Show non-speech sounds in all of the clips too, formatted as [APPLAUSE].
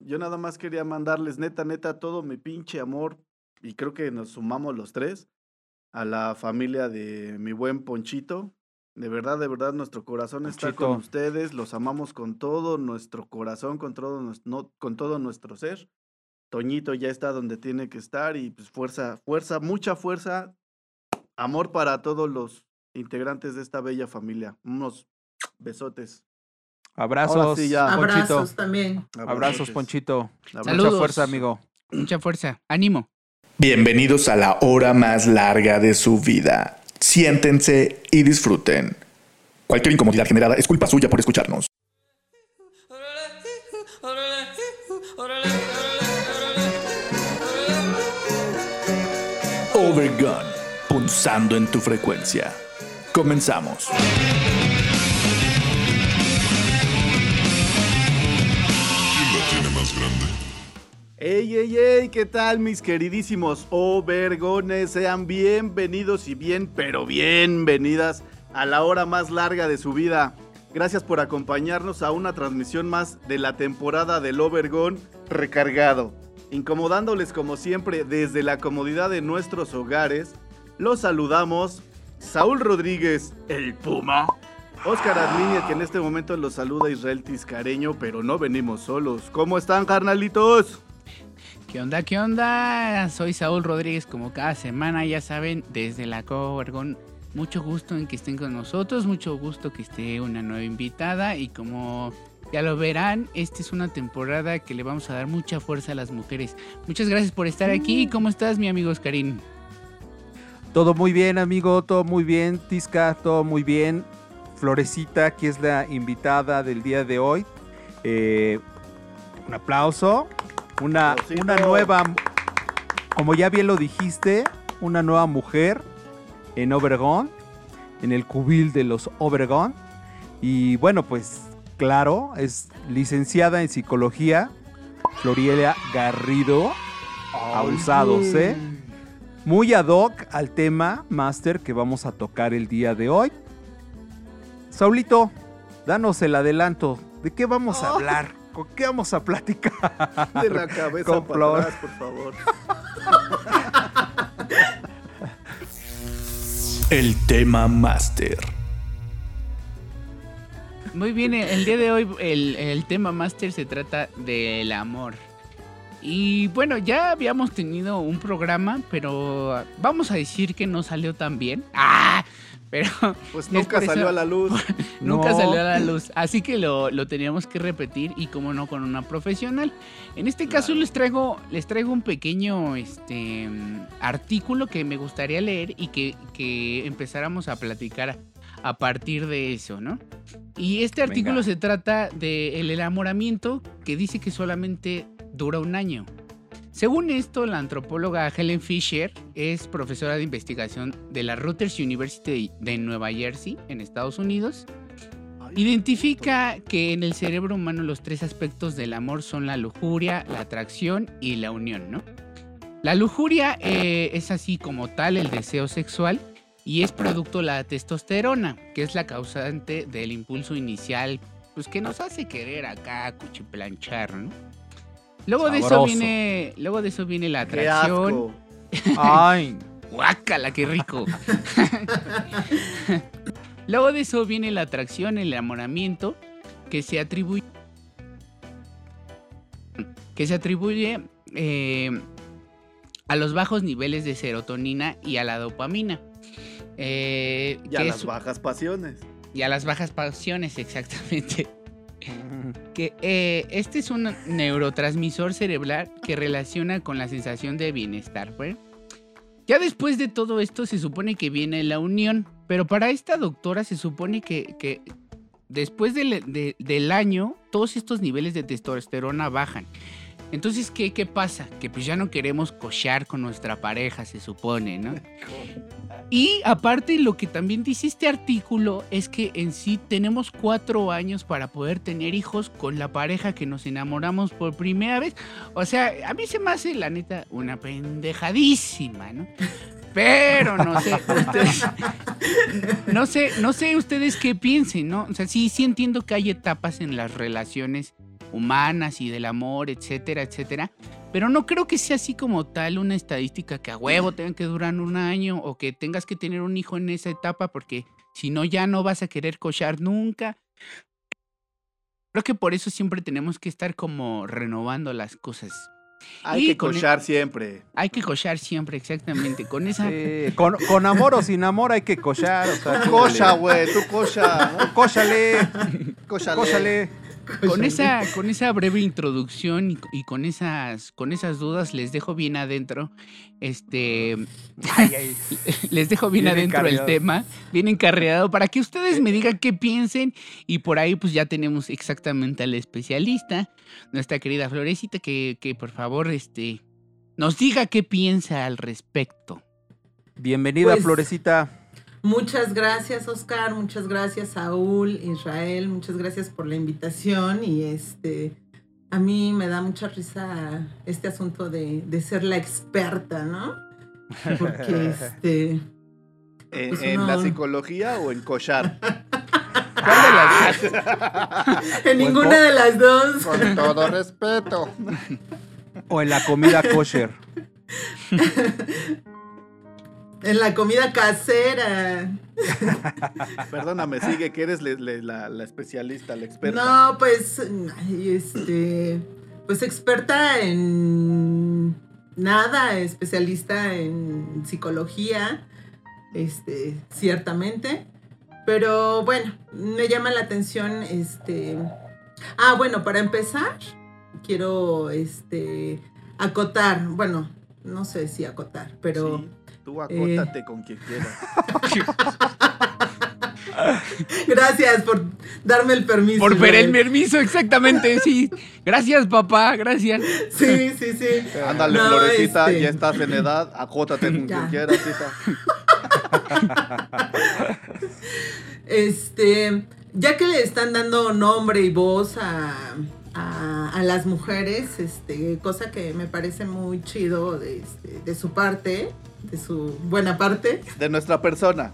Yo nada más quería mandarles neta, neta, todo mi pinche amor, y creo que nos sumamos los tres, a la familia de mi buen Ponchito. De verdad, de verdad, nuestro corazón está con ustedes, los amamos con todo nuestro corazón, con todo, no- con todo nuestro ser. Toñito ya está donde tiene que estar y pues fuerza, fuerza, mucha fuerza, amor para todos los integrantes de esta bella familia. Unos besotes. Abrazos, sí, ya. Ponchito. Abrazos también. Abrazos. Ponchito. Mucha fuerza, amigo. Mucha fuerza. Ánimo. Bienvenidos a la hora más larga de su vida. Siéntense y disfruten. Cualquier incomodidad generada es culpa suya por escucharnos. Overgun, punzando en tu frecuencia. Comenzamos. ¡Ey, ey, ey! ¿Qué tal, mis queridísimos Obergones? Sean bienvenidos y bien, pero bienvenidas a la hora más larga de su vida. Gracias por acompañarnos a una transmisión más de la temporada del Obergón recargado. Incomodándoles como siempre desde la comodidad de nuestros hogares, los saludamos Saúl Rodríguez, el Puma. Oscar Arminia, que en este momento los saluda Israel Tiscareño, pero no venimos solos. ¿Cómo están, carnalitos? ¿Qué onda? ¿Qué onda? Soy Saúl Rodríguez, como cada semana, ya saben, desde la Covergón. Mucho gusto en que estén con nosotros, mucho gusto que esté una nueva invitada y como ya lo verán, esta es una temporada que le vamos a dar mucha fuerza a las mujeres. Muchas gracias por estar aquí. ¿Cómo estás, mi amigo Oscarín? Todo muy bien, amigo. Todo muy bien. Tisca, todo muy bien. Florecita, que es la invitada del día de hoy. Eh, un aplauso. Una, una nueva, como ya bien lo dijiste, una nueva mujer en Obregón, en el cubil de los Obregón. Y bueno, pues claro, es licenciada en psicología, Florielia Garrido. Abusados, ¿eh? Muy ad hoc al tema master que vamos a tocar el día de hoy. Saulito, danos el adelanto. ¿De qué vamos a hablar? ¿Con qué vamos a platicar? [LAUGHS] De la cabeza Con para flor. atrás, por favor. El tema máster. Muy bien, el día de hoy el, el tema máster se trata del amor. Y bueno, ya habíamos tenido un programa, pero vamos a decir que no salió tan bien. ¡Ah! Pero [LAUGHS] Pues Es nunca eso- salió a la luz. [LAUGHS] nunca No. salió a la luz. Así que lo, lo teníamos que repetir y como no con una profesional. En este caso Claro. les traigo, les traigo un pequeño este, artículo que me gustaría leer y que, que empezáramos a platicar a, a partir de eso, ¿no? Y este artículo Venga. se trata del enamoramiento que dice que solamente dura un año. Según esto, la antropóloga Helen Fisher es profesora de investigación de la Rutgers University de Nueva Jersey, en Estados Unidos. Identifica que en el cerebro humano los tres aspectos del amor son la lujuria, la atracción y la unión, ¿no? La lujuria eh, es así como tal el deseo sexual y es producto de la testosterona, que es la causante del impulso inicial, pues que nos hace querer acá cuchiplanchar, ¿no? Luego de eso viene, luego de eso viene la ¡Qué atracción. asco! [LAUGHS] Ay, ¡Guácala, qué rico! [LAUGHS] Luego de eso viene la atracción, el enamoramiento, que se atribuye. que se atribuye eh, a los bajos niveles de serotonina y a la dopamina. Eh, Y a que las es- bajas pasiones. y a las bajas pasiones, [LAUGHS] exactamente. Que eh, este es un neurotransmisor cerebral que relaciona con la sensación de bienestar. ¿pues? Ya después de todo esto se supone que viene la unión, pero para esta doctora se supone que, que después del, de- del año todos estos niveles de testosterona bajan. Entonces, ¿qué, ¿qué pasa? Que pues ya no queremos cochar con nuestra pareja, se supone, ¿no? [LAUGHS] Y aparte lo que también dice este artículo es que en sí tenemos cuatro años para poder tener hijos con la pareja que nos enamoramos por primera vez. O sea, a mí se me hace la neta una pendejadísima, ¿no? Pero no sé, ustedes, [LAUGHS] no sé, no sé ustedes qué piensen, ¿no? O sea, sí, sí entiendo que hay etapas en las relaciones humanas y del amor, etcétera, etcétera. Pero no creo que sea así como tal una estadística que a huevo tenga que durar un año o que tengas que tener un hijo en esa etapa porque si no ya no vas a querer cochar nunca. Creo que por eso siempre tenemos que estar como renovando las cosas. Hay Y que el- cochar siempre. Hay que cochar siempre, exactamente. Con esa. Sí, con, con amor o sin amor hay que cochar. O sea, Tú cocha, güey, tú cocha. Cóchale, Cóchale. [LAUGHS] Con esa, con esa breve introducción y, y con esas, con esas dudas les dejo bien adentro. Este. [LAUGHS] les dejo bien, Bien adentro el tema, bien encarreado, para que ustedes me digan qué piensen. Y por ahí, pues ya tenemos exactamente al especialista, nuestra querida Florecita, que, que por favor, este. Nos diga qué piensa al respecto. Bienvenida, Pues- Florecita. Muchas gracias, Oscar. Muchas gracias, Saúl, Israel. Muchas gracias por la invitación. Y este, a mí me da mucha risa este asunto de, de ser la experta, ¿no? Porque [LAUGHS] este, ¿En, Pues en uno- la psicología o en cochar? [LAUGHS] ¿Cuál de las dos? en ninguna de las dos. Con todo respeto. O en la comida kosher. [LAUGHS] En la comida casera. [LAUGHS] Perdóname, sigue que eres le- le- la, la especialista, la experta. No, pues, este, pues experta en nada, especialista en psicología, este, ciertamente. Pero bueno, me llama la atención, este, ah, bueno, para empezar, quiero, este, acotar, bueno, no sé si acotar, pero... Sí, tú acótate con quien quieras. [LAUGHS] Gracias por darme el permiso. Por ver el Israel. permiso, exactamente, sí. Gracias, papá, gracias. Sí, sí, sí. Ándale, No, Florecita, este- ya estás en edad, acótate con Ya. quien quieras, hija. [LAUGHS] Este, ya que le están dando nombre y voz a, a- a las mujeres, este, cosa que me parece muy chido de, este, de su parte, de su buena parte, De nuestra persona.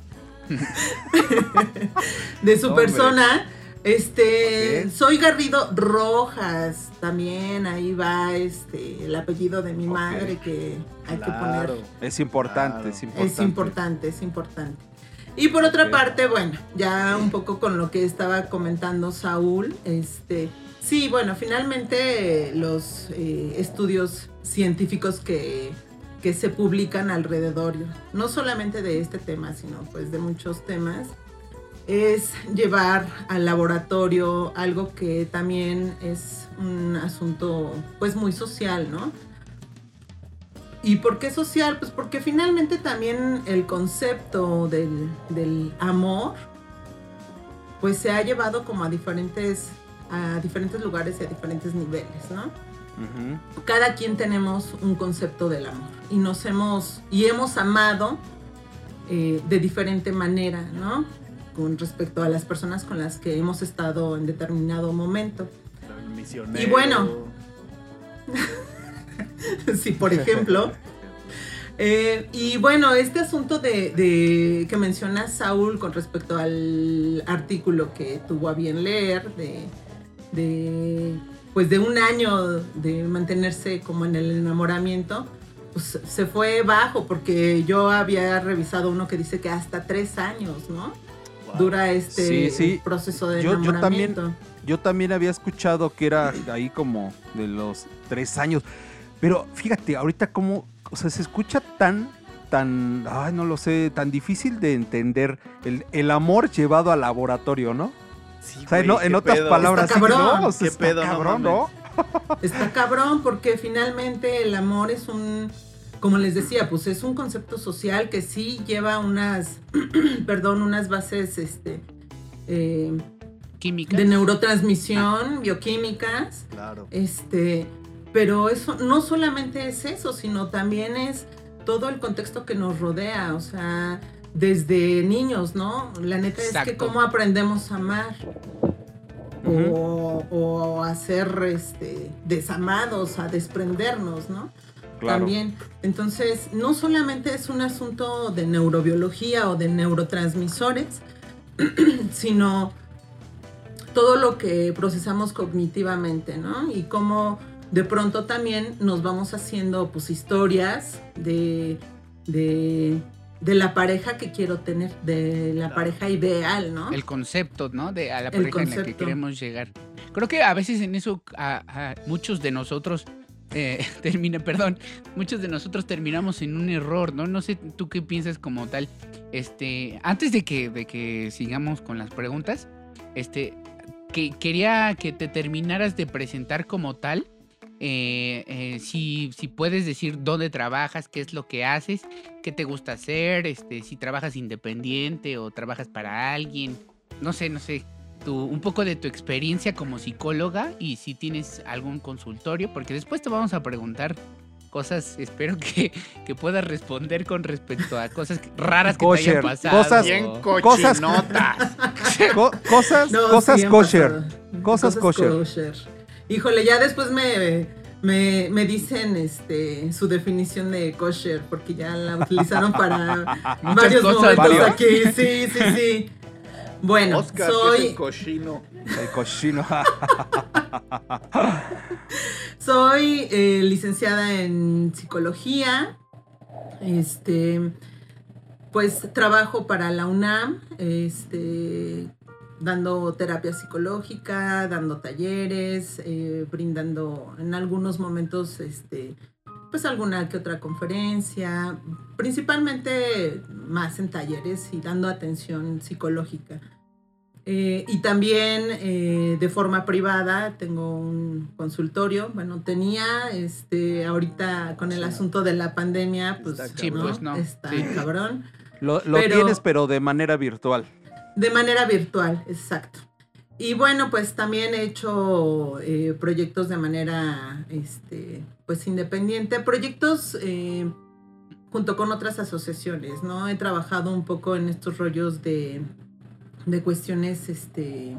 [LAUGHS] de su Hombre. persona. Este, soy Garrido Rojas, también ahí va este el apellido de mi madre que hay que poner Es importante, Claro. es importante. Es importante, es importante. Y por otra parte, bueno, ya un poco con lo que estaba comentando Saúl, este, sí, bueno, finalmente eh, los eh, estudios científicos que, que se publican alrededor, no solamente de este tema, sino pues de muchos temas, es llevar al laboratorio algo que también es un asunto pues muy social, ¿no? ¿Y por qué social? Pues porque finalmente también el concepto del, del amor pues se ha llevado como a diferentes, a diferentes lugares y a diferentes niveles, ¿no? Cada quien tenemos un concepto del amor y nos hemos, y hemos amado eh, de diferente manera, ¿no? Con respecto a las personas con las que hemos estado en determinado momento. Misionero. Y bueno. [LAUGHS] si por ejemplo... Eh, y bueno, este asunto de, de- que menciona Saúl con respecto al artículo que tuvo a bien leer, de, de, pues de un año de mantenerse como en el enamoramiento, pues se fue bajo porque yo había revisado uno que dice que hasta tres años, ¿no? Wow. Dura este Sí, sí. proceso de Yo- yo también- enamoramiento. Yo también había escuchado que era ahí como de los tres años. Pero fíjate, ahorita como, o sea, se escucha tan, tan, ay, no lo sé, tan difícil de entender el, el amor llevado al laboratorio, ¿no? Sí, O sea, güey, no, en otras pedo. palabras, Está cabrón. ¿no? O sea, Qué está pedo, cabrón. Está cabrón porque finalmente el amor es un, como les decía, pues es un concepto social que sí lleva unas, [CLEARS THROAT] perdón, unas bases este, eh, Química. de neurotransmisión, bioquímicas, Claro. este, pero eso no solamente es eso, sino también es todo el contexto que nos rodea, o sea, desde niños, ¿no? La neta es que cómo aprendemos a amar o, o a ser este, desamados, a desprendernos, ¿no? Claro. También. Entonces, no solamente es un asunto de neurobiología o de neurotransmisores, [CLEARS THROAT] sino todo lo que procesamos cognitivamente, ¿no? Y cómo de pronto también nos vamos haciendo pues historias de, de, de la pareja que quiero tener, de la Claro. pareja ideal, ¿no? El concepto, ¿no? De a la El pareja en la que concepto. queremos llegar. Creo que a veces en eso a, a muchos de nosotros eh, [LAUGHS] termina, perdón, muchos de nosotros terminamos en un error, ¿no? No sé tú qué piensas como tal. Este, antes de que, de que sigamos con las preguntas, este, que quería que te terminaras de presentar como tal. Eh, eh, si, si puedes decir dónde trabajas, qué es lo que haces, qué te gusta hacer, este, si trabajas independiente o trabajas para alguien, no sé, no sé, tu, un poco de tu experiencia como psicóloga y si tienes algún consultorio, porque después te vamos a preguntar cosas, espero que, que puedas responder con respecto a cosas raras que te Kosher, hayan pasado. cosas- Bien Cosas-. [LAUGHS] Co- cosas No, cosas sí han kosher. Cosas kosher. Híjole, ya después me, me, me dicen este su definición de kosher, porque ya la utilizaron para [LAUGHS] varios cosas, momentos varios. aquí. Sí, sí, sí. Bueno, Oscar, que es el soy, cochino. El cochino. [LAUGHS] soy eh, licenciada en psicología. Este, pues trabajo para la UNAM, este, dando terapia psicológica, dando talleres, eh, brindando en algunos momentos, este, pues alguna que otra conferencia, principalmente más en talleres y dando atención psicológica. Eh, y también eh, de forma privada tengo un consultorio. Bueno, tenía, este, ahorita con el Sí. asunto de la pandemia, pues, Está Sí, pues, no. Está Sí. cabrón. Lo, lo Pero- tienes, pero de manera virtual. De manera virtual, exacto. Y bueno, pues también he hecho eh, proyectos de manera, este, pues independiente, proyectos eh, junto con otras asociaciones, ¿no? He trabajado un poco en estos rollos de, de cuestiones, este,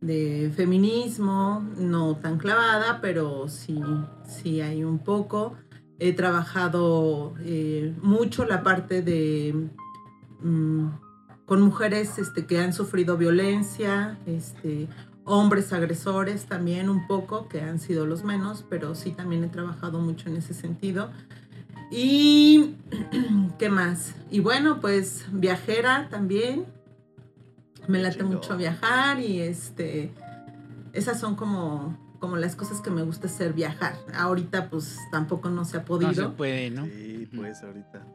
de feminismo, no tan clavada, pero sí, sí hay un poco. He trabajado eh, mucho la parte de mm, con mujeres este, que han sufrido violencia, este, hombres agresores también un poco, que han sido los menos, pero sí también he trabajado mucho en ese sentido. Y, [CLEARS THROAT] ¿qué más? Y bueno, pues viajera también. Me late mucho viajar y este, esas son como, como las cosas que me gusta hacer, viajar. Ahorita pues tampoco no se ha No podido. se puede, ¿no? Sí, pues ahorita.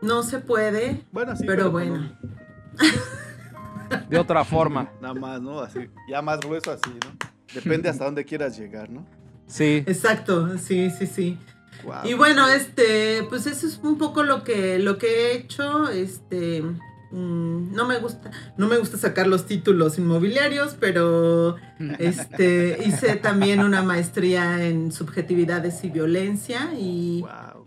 no se puede, Bueno, sí, Pero bueno. un- [LAUGHS] De otra forma. Nada más, ¿no? Así, ya más grueso así, ¿no? Depende hasta dónde quieras llegar, ¿no? Sí. Exacto, sí, sí, sí. Y bueno, este, pues eso es un poco lo que, lo que he hecho. Este, mm, no me gusta, no me gusta sacar los títulos inmobiliarios, pero [LAUGHS] este, hice también una maestría en subjetividades y violencia y guau.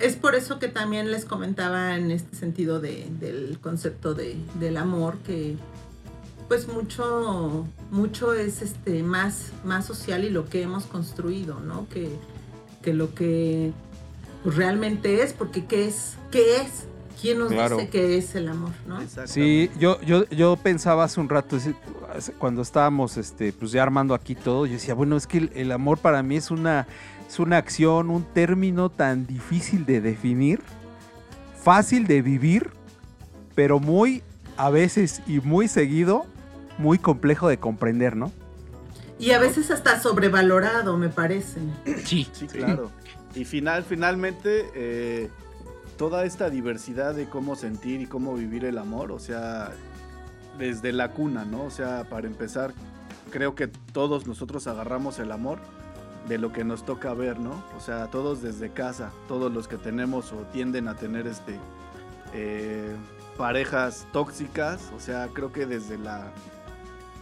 Es por eso que también les comentaba en este sentido de, del concepto de, del amor que pues mucho mucho es este más más social y lo que hemos construido no que, que lo que pues, realmente es porque qué es qué es quién nos Claro. dice qué es el amor no Exactamente. Sí, yo, yo, yo pensaba hace un rato, cuando estábamos este, pues ya armando aquí todo, yo decía, bueno, es que el, el amor para mí es una, es una acción, un término tan difícil de definir, fácil de vivir, pero muy, a veces y muy seguido, muy complejo de comprender, ¿no? y a veces hasta sobrevalorado me parece Sí, Sí, claro. Y final, finalmente, eh, toda esta diversidad de cómo sentir y cómo vivir el amor, o sea, desde la cuna, ¿no? O sea, para empezar, creo que todos nosotros agarramos el amor de lo que nos toca ver, ¿no? O sea, todos desde casa, todos los que tenemos o tienden a tener este eh, parejas tóxicas, o sea, creo que desde la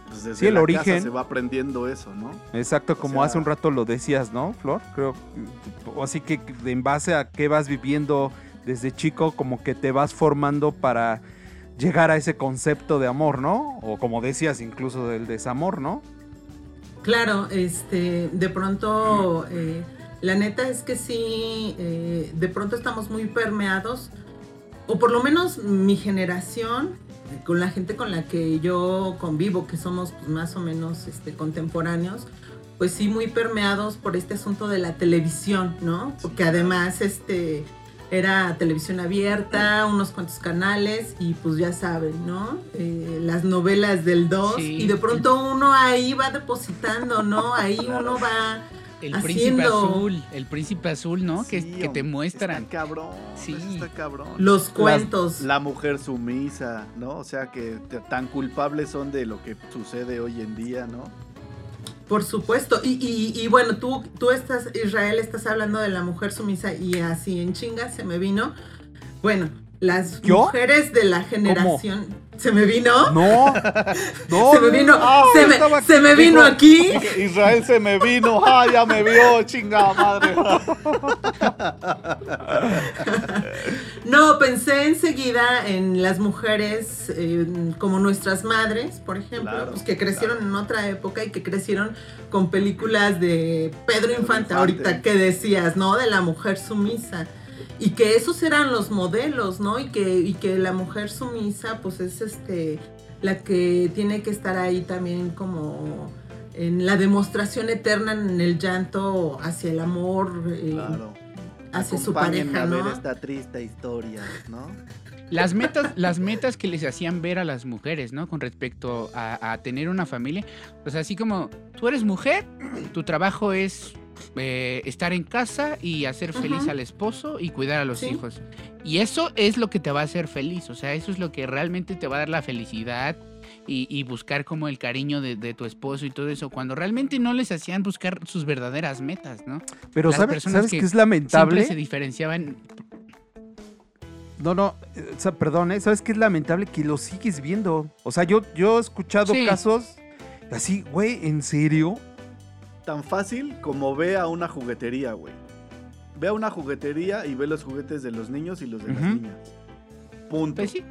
pues desde Sí, el la origen. casa se va aprendiendo eso, ¿no? Exacto, O como sea- hace un rato lo decías, ¿no, Flor? Creo, o así que en base a qué vas viviendo desde chico, como que te vas formando para llegar a ese concepto de amor, ¿no? O como decías, incluso del desamor, ¿no? Claro, este, de pronto, eh, la neta es que sí, eh, de pronto estamos muy permeados, o por lo menos mi generación, con la gente con la que yo convivo, que somos pues, más o menos este, contemporáneos, pues sí muy permeados por este asunto de la televisión, ¿no? Porque además este era televisión abierta, unos cuantos canales y pues ya saben, ¿no? Eh, las novelas del 2 Sí. y de pronto uno ahí va depositando, ¿no? Ahí [LAUGHS] uno va El haciendo- príncipe azul, el príncipe azul, ¿no? que, Sí, que te muestran. Está cabrón. Sí. está cabrón. los cuentos. la mujer sumisa, ¿no? O sea, que te- tan culpables son de lo que sucede hoy en día, ¿no? Por supuesto. Y, y, y bueno, tú, tú estás, Israel, estás hablando de la mujer sumisa y así en chinga se me vino. Bueno, las ¿Yo? mujeres de la generación. [LAUGHS] ¿Se me vino? No, no. se me vino, no, se, me, estaba- se me vino Dijo- aquí. Israel se me vino, ah, ya me vio, chingada madre. [LAUGHS] No, pensé enseguida en las mujeres eh, como nuestras madres, por ejemplo, Claro, pues que crecieron en otra época y que crecieron con películas de Pedro Infante, Infante. ahorita que decías, ¿no? De la mujer sumisa. Y que esos eran los modelos, ¿no? Y que, y que la mujer sumisa, pues es este la que tiene que estar ahí también como en la demostración eterna en el llanto hacia el amor, eh, Claro. hacia su pareja, a ver ¿no? esta triste historia, ¿no? Las metas, las metas que les hacían ver a las mujeres, ¿no? Con respecto a, a tener una familia. Pues así como, tú eres mujer, tu trabajo es eh, estar en casa y hacer feliz al esposo y cuidar a los Sí. hijos. Y eso es lo que te va a hacer feliz, o sea, eso es lo que realmente te va a dar la felicidad y, y buscar como el cariño de, de tu esposo y todo eso, cuando realmente no les hacían buscar sus verdaderas metas, ¿no? Pero las ¿sabes, personas ¿sabes que qué es Siempre lamentable? se diferenciaban No, no, eh, o sea, perdón, ¿eh? ¿sabes qué es lamentable? Que lo sigues viendo. O sea, yo, yo he escuchado Sí. casos así, güey, ¿en serio? Tan fácil como ve a una juguetería, güey. Ve a una juguetería y ve los juguetes de los niños y los de las niñas. Punto. Pues sí.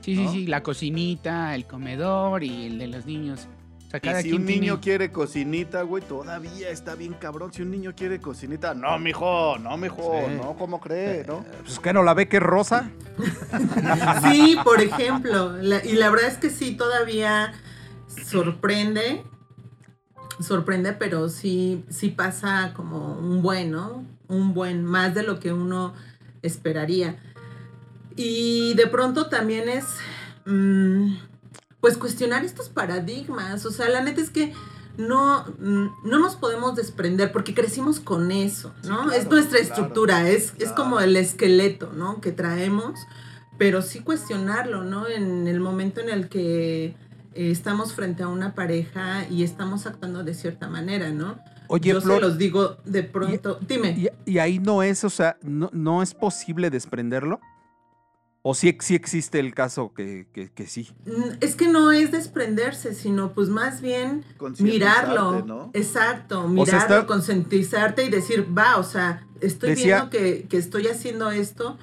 Sí, ¿No? sí, sí, la cocinita, el comedor y el de los niños. O sea, cada Y si quien un niño tiene- quiere cocinita, güey, todavía está bien cabrón. Si un niño quiere cocinita, no, mijo, no, mijo, Sí. no, ¿cómo cree, no? Pues que no la ve que es rosa. Sí, por ejemplo. la- y la verdad es que sí, todavía sorprende. Sorprende, pero sí, sí pasa como un buen, ¿no? Un buen, más de lo que uno esperaría. Y de pronto también es, mm, pues, cuestionar estos paradigmas. O sea, la neta es que no, mm, no nos podemos desprender porque crecimos con eso, ¿no? claro, es nuestra claro, estructura, es, es como el esqueleto, ¿no? Que traemos, pero sí cuestionarlo, ¿no? En el momento en el que eh, estamos frente a una pareja y estamos actuando de cierta manera, ¿no? Oye, Yo se los digo de pronto. Dime. y, y ahí no es, o sea, no, no es posible desprenderlo. ¿O sí, sí existe el caso que, que, que sí? Mm, Es que no es desprenderse, sino pues más bien mirarlo. Exacto, mirarlo, sea, está- concientizarte y decir, va, o sea, estoy Decía- viendo que, que estoy haciendo esto,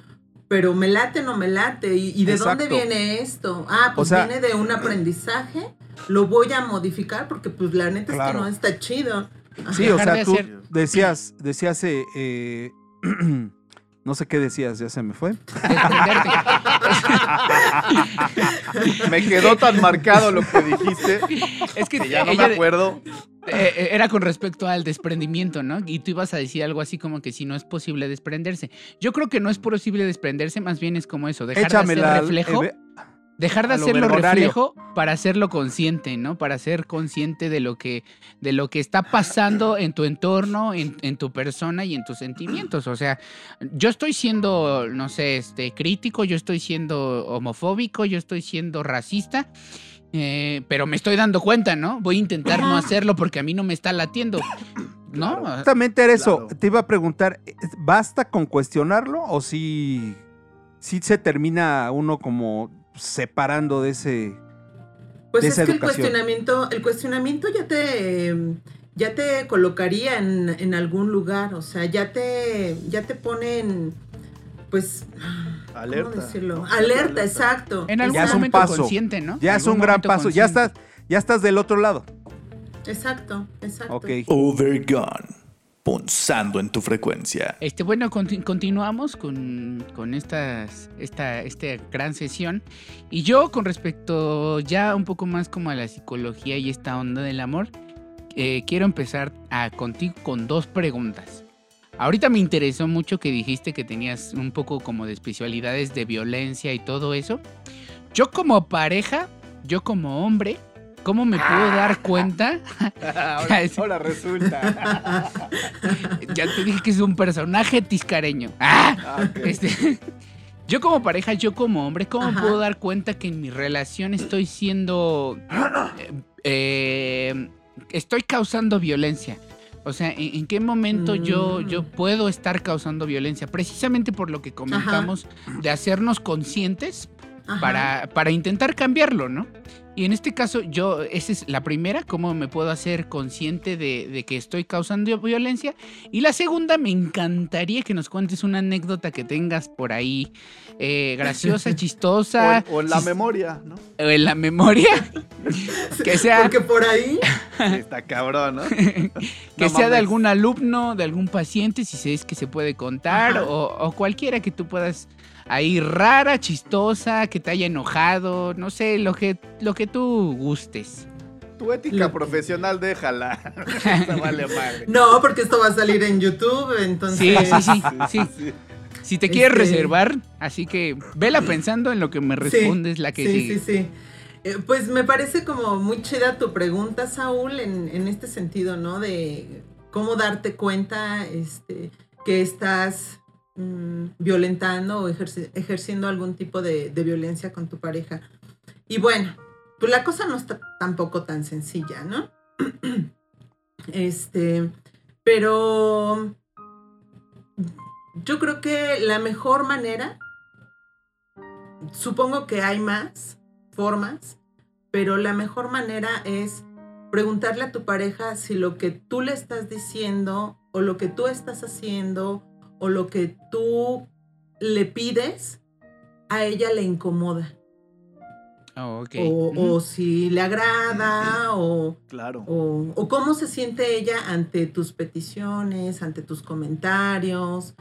pero me late o no me late. ¿Y, y de dónde viene esto? Ah, pues sea- viene de un aprendizaje, lo voy a modificar porque pues la neta es que no está chido. Sí, o sea, tú decías, decías, eh, eh, [CLEARS THROAT] no sé qué decías, ya se me fue. [LAUGHS] [LAUGHS] Me quedó tan marcado lo que dijiste es que que ya no ella- me acuerdo. Eh, eh, era con respecto al desprendimiento, ¿no? Y tú ibas a decir algo así como que si no es posible desprenderse. Yo creo que no es posible desprenderse, más bien es como eso, dejar de Échamela. hacer reflejo. eh, Dejar de hacerlo reflejo para hacerlo consciente, ¿no? Para ser consciente de lo que, de lo que está pasando en tu entorno, en, en tu persona y en tus sentimientos. O sea, yo estoy siendo, no sé, este, crítico, yo estoy siendo homofóbico, yo estoy siendo racista. Eh, pero me estoy dando cuenta, ¿no? Voy a intentar no hacerlo porque a mí no me está latiendo, ¿no? Claro. Justamente era eso. Claro. Te iba a preguntar, ¿eh, ¿basta con cuestionarlo o si, si se termina uno como separando de ese... Pues de es esa que el educación. cuestionamiento, el cuestionamiento ya te ya te colocaría en, en algún lugar, o sea, ya te ya te pone en pues Alerta. ¿cómo decirlo? ¿no? Alerta, exacto. En algún Ya es un momento paso. consciente, ¿no? Ya es un gran momento paso, ya estás, ya estás del otro lado. Exacto, exacto. Ok. Overgone. punzando en tu frecuencia. Este, bueno, conti- continuamos con, con estas, esta, esta gran sesión. Y yo, con respecto ya un poco más como a la psicología y esta onda del amor, eh, quiero empezar a, contigo con dos preguntas. Ahorita me interesó mucho que dijiste que tenías un poco como de especialidades de violencia y todo eso. Yo como pareja, yo como hombre, ¿cómo me puedo dar [LAUGHS] cuenta? ahora, [LAUGHS] ahora resulta. [LAUGHS] ya te dije que es un personaje tiscareño. ¡Ah! Ah. Este, yo como pareja, yo como hombre, ¿cómo Ajá. puedo dar cuenta que en mi relación estoy siendo... [CLEARS THROAT] eh, eh, estoy causando violencia? O sea, ¿en, en qué momento yo, Mm. yo puedo estar causando violencia? Precisamente por lo que comentamos de hacernos conscientes para, para intentar cambiarlo, ¿no? Y en este caso, yo, esa es la primera, cómo me puedo hacer consciente de, de que estoy causando violencia. Y la segunda, me encantaría que nos cuentes una anécdota que tengas por ahí, eh, graciosa, [LAUGHS] chistosa. O, o en la memoria, ¿no? o en la memoria. [LAUGHS] que sea, Porque por ahí, [LAUGHS] está cabrón, ¿no? que No sea de algún alumno, de algún paciente, si es que se puede contar, o, o cualquiera que tú puedas ahí rara, chistosa, que te haya enojado, no sé, lo que, lo que tú gustes. Tu ética Lo- profesional, déjala. [LAUGHS] [LAUGHS] Vale madre. no, porque esto va a salir en YouTube, entonces. Sí, sí, sí, sí. [LAUGHS] sí. Si te quieres Este- reservar, así que vela pensando en lo que me Sí, respondes la que sí, sigue. sí, sí. Eh, pues me parece como muy chida tu pregunta, Saúl, en, en este sentido, ¿no? De cómo darte cuenta este, que estás mm, violentando o ejerci- ejerciendo algún tipo de, de violencia con tu pareja. Y bueno, pues la cosa no está tampoco tan sencilla, ¿no? [CLEARS THROAT] este, pero yo creo que la mejor manera, supongo que hay más formas, pero la mejor manera es preguntarle a tu pareja si lo que tú le estás diciendo o lo que tú estás haciendo o lo que tú le pides a ella le incomoda. Oh, ok. O, o si le agrada o, Claro. o, o cómo se siente ella ante tus peticiones, ante tus comentarios.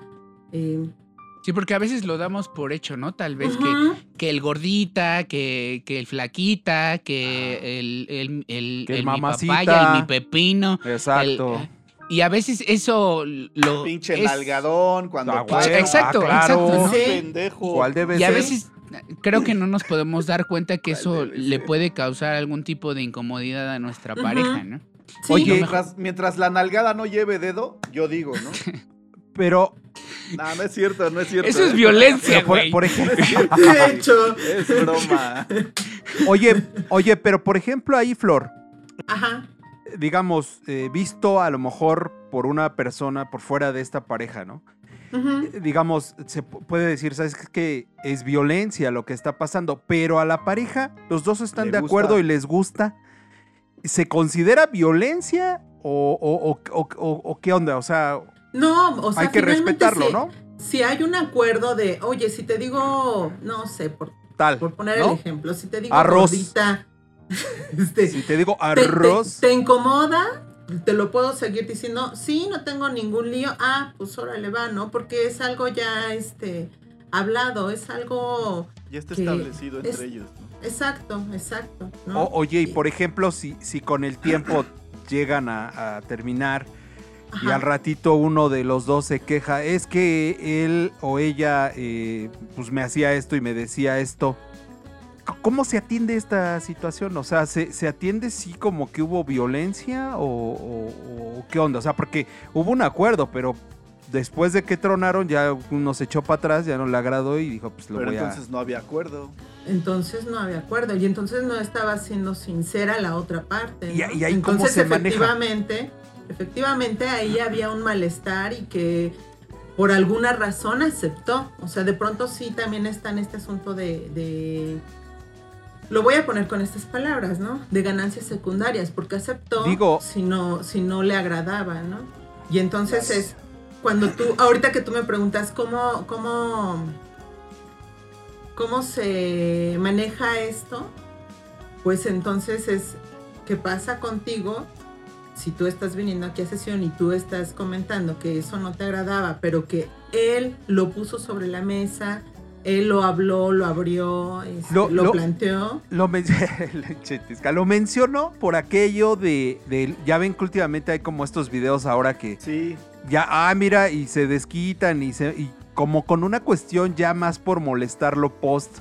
Eh, Sí, porque a veces lo damos por hecho, ¿no? Tal vez que, que el gordita, que, que el flaquita, que el, el, el, Que el el mi papaya, el mi pepino. Exacto. el- y a veces eso lo. Pinche es- nalgadón cuando Ah, bueno, Exacto, ah, claro. exacto, ¿no? Sí. pendejo. ¿Cuál debe Y a veces creo que no nos podemos dar cuenta que eso le puede causar algún tipo de incomodidad a nuestra pareja, ¿no? sí, Oye, Mientras, mientras la nalgada no lleve dedo, yo digo, ¿no? [LAUGHS] Pero, No, no es cierto, no es cierto. Eso es violencia, pero por, güey. por ejemplo, [LAUGHS] de hecho, Es broma. oye, oye, pero por ejemplo ahí, Flor, ajá, digamos, eh, visto a lo mejor por una persona por fuera de esta pareja, ¿no? Eh, Digamos, se pu- puede decir, ¿sabes qué? que es violencia lo que está pasando? Pero a la pareja, los dos están Le de gusta. acuerdo y les gusta. ¿Se considera violencia o, o- o- o- o- o qué onda? O sea, No, o sea, hay que respetarlo, si- ¿no? Si hay un acuerdo de, oye, si te digo, no sé, por, Tal. por poner ¿no? el ejemplo, si te digo Arroz. gordita, [LAUGHS] este, Si te digo te- te- arroz, Te, incomoda? Te lo puedo seguir diciendo, sí, no tengo ningún lío. Ah, pues órale va, ¿no? Porque es algo ya, este, hablado, es algo Ya está Que establecido entre es- ellos. ¿no? exacto, exacto, ¿no? O- oye, y por ejemplo, si, si con el tiempo [COUGHS] llegan a, a terminar y al ratito uno de los dos se queja, es que él o ella eh, pues me hacía esto y me decía esto. ¿Cómo se atiende esta situación? O sea, ¿se, se atiende sí como que hubo violencia o, o- o qué onda? O sea, porque hubo un acuerdo, pero después de que tronaron ya uno se echó para atrás, ya no le agradó y dijo, pues lo Pero voy a... entonces no había acuerdo. Entonces no había acuerdo y entonces no estaba siendo sincera la otra parte. Y- ¿no? y ahí cómo entonces se maneja. efectivamente, efectivamente ahí había un malestar y que por alguna razón aceptó. O sea, de pronto sí también está en este asunto de, de- lo voy a poner con estas palabras, ¿no? De ganancias secundarias, porque aceptó Digo- si no, si no le agradaba, ¿no? Y entonces Las- es cuando tú, ahorita que tú me preguntas cómo, cómo, cómo se maneja esto, pues entonces es qué pasa contigo si tú estás viniendo aquí a sesión y tú estás comentando que eso no te agradaba, pero que él lo puso sobre la mesa, él lo habló, lo abrió, este, Lo- lo, lo- planteó. Lo, men- [LAUGHS] Chetisca, lo menciono por aquello de, de- Ya ven que últimamente hay como estos videos ahora que Sí, ya, ah, mira, y se desquitan y, se, y como con una cuestión ya más por molestarlo post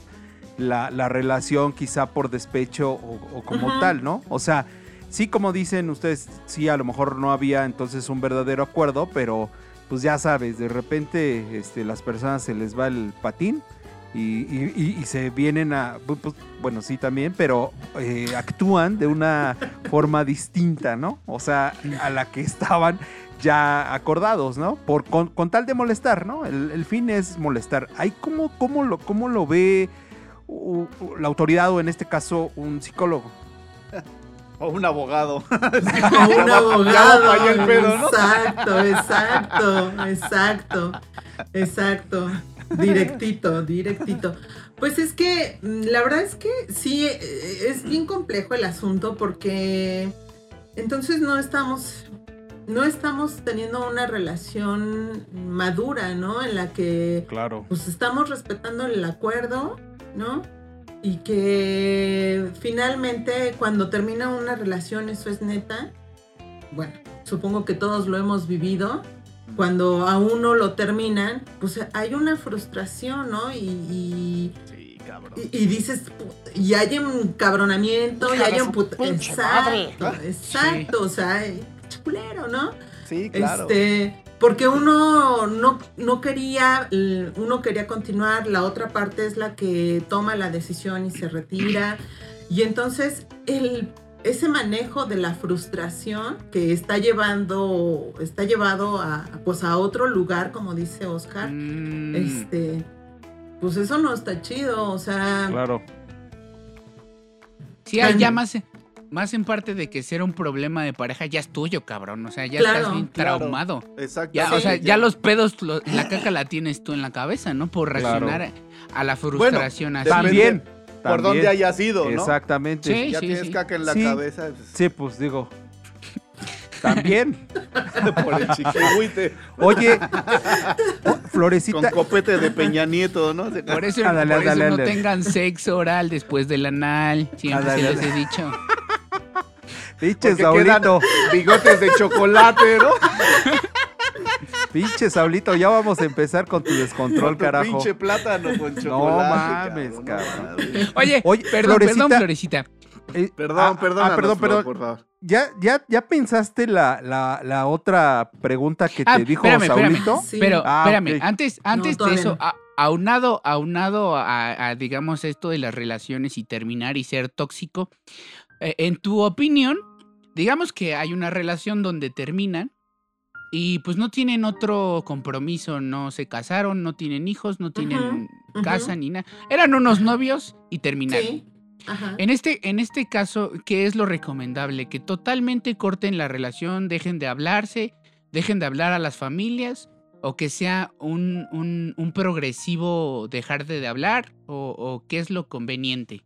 la, la relación, quizá por despecho o, o como tal, ¿no? O sea, sí, como dicen ustedes, sí, a lo mejor no había entonces un verdadero acuerdo, pero pues ya sabes, de repente este, las personas se les va el patín. Y, se vienen a, pu- pu- bueno, sí también, pero eh, actúan de una forma distinta, ¿no? O sea, a la que estaban ya acordados, ¿no? Por, con, tal de molestar, ¿no? El, fin es molestar. Ahí, ¿cómo, cómo, lo, cómo lo ve la autoridad o en este caso un psicólogo? [LAUGHS] o un abogado. O [LAUGHS] un abogado. para allá el pedo, ¿no? Exacto, exacto, exacto, exacto. Directito, directito. Pues es que mm, la verdad es que sí, eh, es bien complejo el asunto porque entonces no estamos, no estamos teniendo una relación madura, ¿no? En la que Claro. pues estamos respetando el acuerdo, ¿no? Y que finalmente cuando termina una relación, eso es neta, bueno, supongo que todos lo hemos vivido, cuando a uno lo terminan, pues hay una frustración, ¿no? Y, y, Sí, cabrón. y- y dices, y hay un cabronamiento, y Hija de hay un pinche Exacto, madre. exacto, o sea, eh, culero, ¿no? Sí, claro. Este, porque uno no, no quería, l- uno quería continuar, la otra parte es la que toma la decisión y se retira. Y entonces el, ese manejo de la frustración que está llevando, está llevado a, pues a otro lugar, como dice Oscar, Mm, este, pues eso no está chido, o sea, Claro. sí, hay ya más, en parte de que ser un problema de pareja ya es tuyo, cabrón. O sea, ya Claro, estás bien claro. traumado. Exacto. Ya, Sí. o sea, ya los pedos, lo- la caca la tienes tú en la cabeza, ¿no? Por Claro. reaccionar a la frustración así. También. Por también. donde haya sido, ¿no? Exactamente. Sí. Ya tienes caca en la Sí. cabeza pues, Sí, pues digo. También. [LAUGHS] por el chiquihuite. Oye, oh, con Florecita, copete de Peña Nieto, ¿no? Por eso, por eso ándale, no tengan sexo oral después del anal. Siempre se les he dicho. Pinche Saulito, bigotes de chocolate, ¿no? pinche Saulito, ya vamos a empezar con tu descontrol, Con tu carajo. pinche plátano con No chocolate. mames, no cabrón. mames. Oye, Oye, perdón, Florecita. perdón, Florecita. Eh, Perdón, ah, perdón, ah, perdón, perdón. por favor. ¿Ya, ya, ¿Ya pensaste la, la, la otra pregunta que te Ah, dijo espérame, espérame. Saulito? Sí. Pero, Ah, espérame, antes, antes de eso, a- aunado, aunado a, a, digamos, esto de las relaciones y terminar y ser tóxico, en tu opinión, digamos que hay una relación donde terminan y pues no tienen otro compromiso, no se casaron, no tienen hijos, no tienen casa ni nada. Eran unos novios y terminaron. sí, ajá. En este, en este caso, ¿qué es lo recomendable? Que totalmente corten la relación, dejen de hablarse, dejen de hablar a las familias, o que sea un, un- un progresivo dejar de, de hablar, o, o qué es lo conveniente.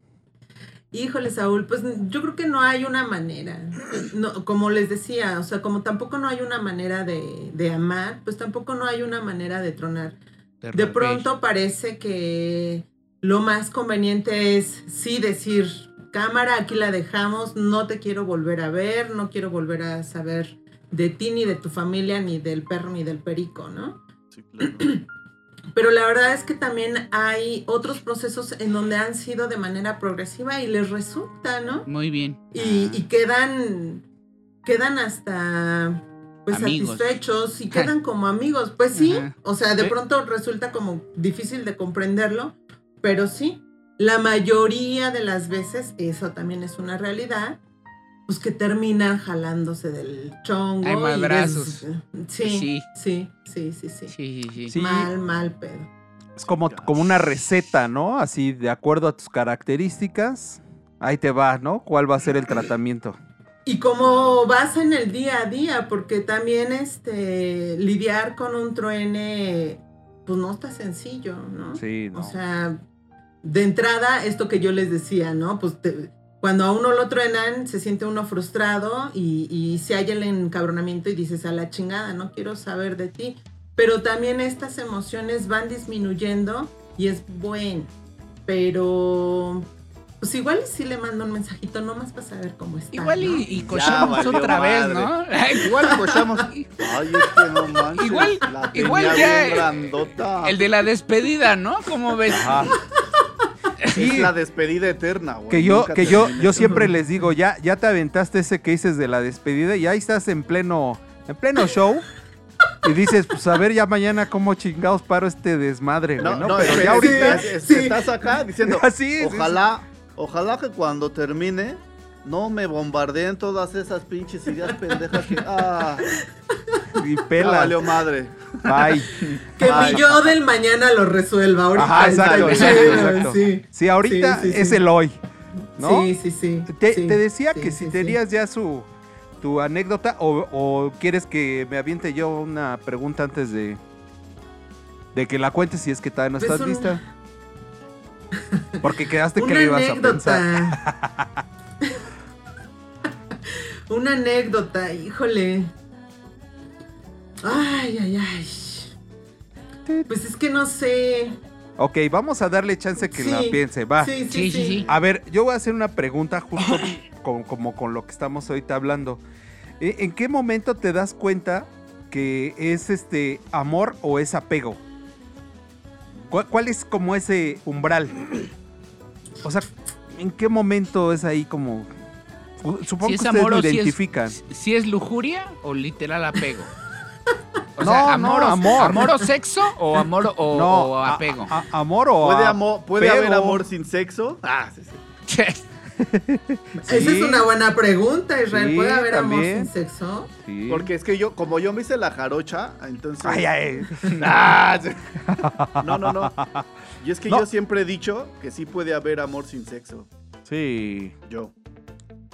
Híjole, Saúl, pues yo creo que no hay una manera. No, como les decía, o sea, como tampoco no hay una manera de, de amar, pues tampoco no hay una manera de tronar. De, pronto parece que lo más conveniente es sí decir, cámara, aquí la dejamos, no te quiero volver a ver, no quiero volver a saber de ti, ni de tu familia, ni del perro, ni del perico, ¿no? Sí, claro. Pero la verdad es que también hay otros procesos en donde han sido de manera progresiva y les resulta, ¿no? Muy bien. Y, y quedan, quedan hasta pues Amigos. satisfechos y quedan [LAUGHS] como amigos. Pues sí, Ajá. o sea, de pronto resulta como difícil de comprenderlo, pero sí, la mayoría de las veces, eso también es una realidad, pues que terminan jalándose del chongo. Hay y des- madrazos. Sí, Sí. sí, sí, sí, sí, Sí, sí, sí. Sí. Mal, mal pedo. Es como, como una receta, ¿no? Así, de acuerdo a tus características, ahí te va, ¿no? ¿Cuál va a ser el tratamiento? Y como vas en el día a día, porque también este lidiar con un truene, pues no está sencillo, ¿no? Sí, no. O sea, de entrada, esto que yo les decía, ¿no? Pues te- cuando a uno lo truenan, se siente uno frustrado y, y se halla el encabronamiento y dices a la chingada, no quiero saber de ti. Pero también estas emociones van disminuyendo y es bueno. Pero pues igual sí le mando un mensajito nomás para saber cómo está. Igual ¿no? y, y cochamos valió otra vez, madre. [LAUGHS] ¿no? Igual cochamos. Ay, es que no manches. Igual- la igual ya- grandota. El de la despedida, ¿no? ¿Cómo ves? Ajá. Es la despedida eterna, güey. Que yo, Nunca que yo, yo siempre les digo, ya, ya te aventaste ese que dices de la despedida y ahí estás en pleno, en pleno show. Y dices, pues a ver ya mañana cómo chingados paro este desmadre, No, güey, ¿no? no, Pero ya ahorita. sí, es- sí. estás acá diciendo, [LAUGHS] Así, sí, ojalá, ojalá que cuando termine no me bombardeen todas esas pinches ideas pendejas que, ah, Y pelas. valió madre. Bye. Que Ay. mi yo del mañana lo resuelva. Ahorita Ajá, exacto, exacto, exacto. Sí, Sí, ahorita Sí, sí, es sí. el hoy. ¿no? sí, sí, sí. Te, sí, te decía sí, que sí, si sí. tenías ya su tu anécdota o, o quieres que me aviente yo una pregunta antes de de que la cuentes si es que todavía no Pues estás un- lista. Porque quedaste que le ibas a pensar. [LAUGHS] Una anécdota, híjole. Ay, ay, ay. Pues es que no sé. Ok, vamos a darle chance que la piense, va. Sí, sí, Sí, sí, sí. sí. A ver, yo voy a hacer una pregunta justo con- como con lo que estamos ahorita hablando. ¿E- ¿En qué momento te das cuenta que es este amor o es apego? ¿Cuál, cuál es como ese umbral? O sea, ¿en qué momento es ahí como... Supongo Si es que ustedes amor lo o si es, identifican. si es lujuria o literal apego. O No, sea, no, amor, o, amor. amor o sexo o [LAUGHS] amor o, no, o a- apego. a- amor o ¿Puede, amor, ¿puede haber amor sin sexo? Ah, sí, sí. [LAUGHS] Esa es una buena pregunta, Israel. Sí, ¿Puede haber también. amor sin sexo? Sí. Porque es que yo, como yo me hice la jarocha, entonces... Ay, ay. [LAUGHS] Ah. No, no, no. Y es que No. yo siempre he dicho que sí puede haber amor sin sexo. Sí. Yo.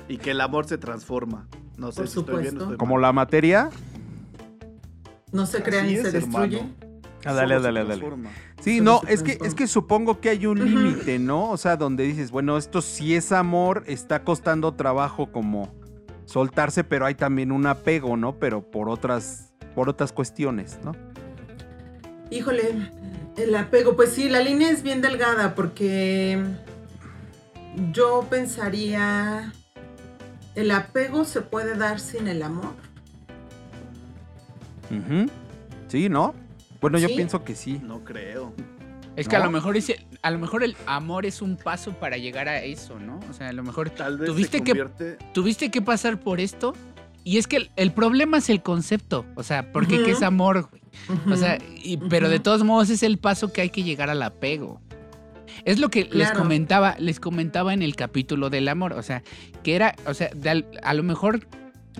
Y que el amor se transforma. No sé Por si estoy bien o supuesto. estoy Como mal. la materia. No se crea Así ni es, se destruye. hermano. Ah, dale, Solo se dale, dale. transforma. Sí, Solo no, se es que, transforma. es que supongo que hay un Ujú. límite, ¿no? O sea, donde dices, bueno, esto sí es amor, está costando trabajo como soltarse, pero hay también un apego, ¿no? Pero por otras, por otras cuestiones, ¿no? Híjole, el apego, pues sí, la línea es bien delgada porque yo pensaría, ¿el apego se puede dar sin el amor? Ujú. Sí, ¿no? Bueno, yo pienso que sí. No creo. Es que a lo mejor ese, a lo mejor el amor es un paso para llegar a eso, ¿no? O sea, a lo mejor Tal vez ¿Tuviste se que- tuviste que pasar por esto y es que el, el problema es el concepto, o sea, porque qué es amor, güey? O sea, y- pero de todos modos es el paso que hay que llegar al apego. Es lo que les comentaba, les comentaba en el capítulo del amor, o sea, que era, o sea, de al- a lo mejor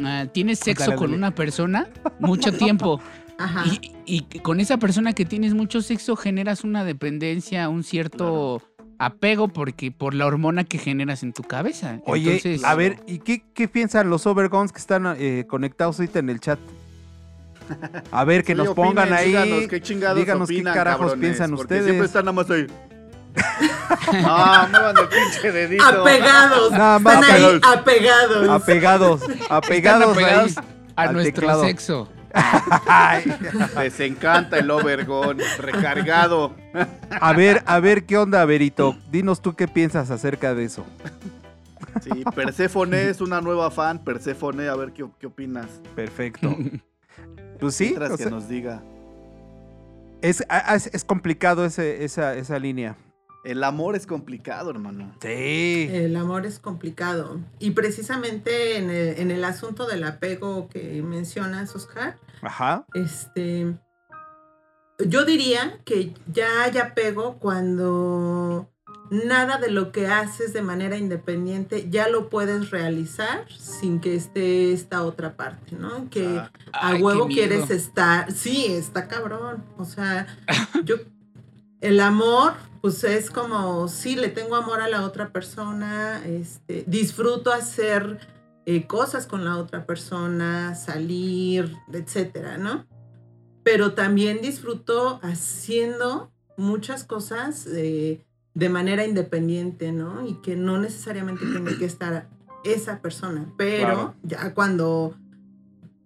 ah, tienes sexo Dale, con dale. una persona mucho [LAUGHS] tiempo Ajá. y, y con esa persona que tienes mucho sexo generas una dependencia, un cierto apego porque por la hormona que generas en tu cabeza. Oye, Entonces, a ver, ¿y qué, qué piensan los overguns que están eh, conectados ahorita en el chat? A ver, que Sí, nos opinen, pongan ahí. Díganos qué chingados díganos qué carajos cabrones, piensan ustedes. siempre están nada más ahí. No, muevan el pinche dedito. Apegados. Nada más Están ahí apegados. apegados. Apegados, están apegados, ahí. a al nuestro teclado. sexo. Ay. Les encanta el overgón, recargado. A ver, a ver, ¿qué onda, Berito? Dinos tú qué piensas acerca de eso. Sí, Perséfone es una nueva fan. Perséfone, a ver qué, qué opinas. Perfecto. Pues sí, Mientras o que nos diga. es, a- es, es complicado ese, esa, esa línea. El amor es complicado, hermano. Sí. El amor es complicado. Y precisamente en el, en el asunto del apego que mencionas, Oscar, Ajá. este. Yo diría que ya hay apego cuando nada de lo que haces de manera independiente ya lo puedes realizar sin que esté esta otra parte, ¿no? Que Ah, a Ay, huevo quieres estar. Sí, está cabrón. O sea, yo. El amor, pues es como, sí, le tengo amor a la otra persona, este, disfruto hacer eh, cosas con la otra persona, salir, etcétera, ¿no? Pero también disfruto haciendo muchas cosas eh, de manera independiente, ¿no? Y que no necesariamente tiene que estar esa persona, pero Claro. ya cuando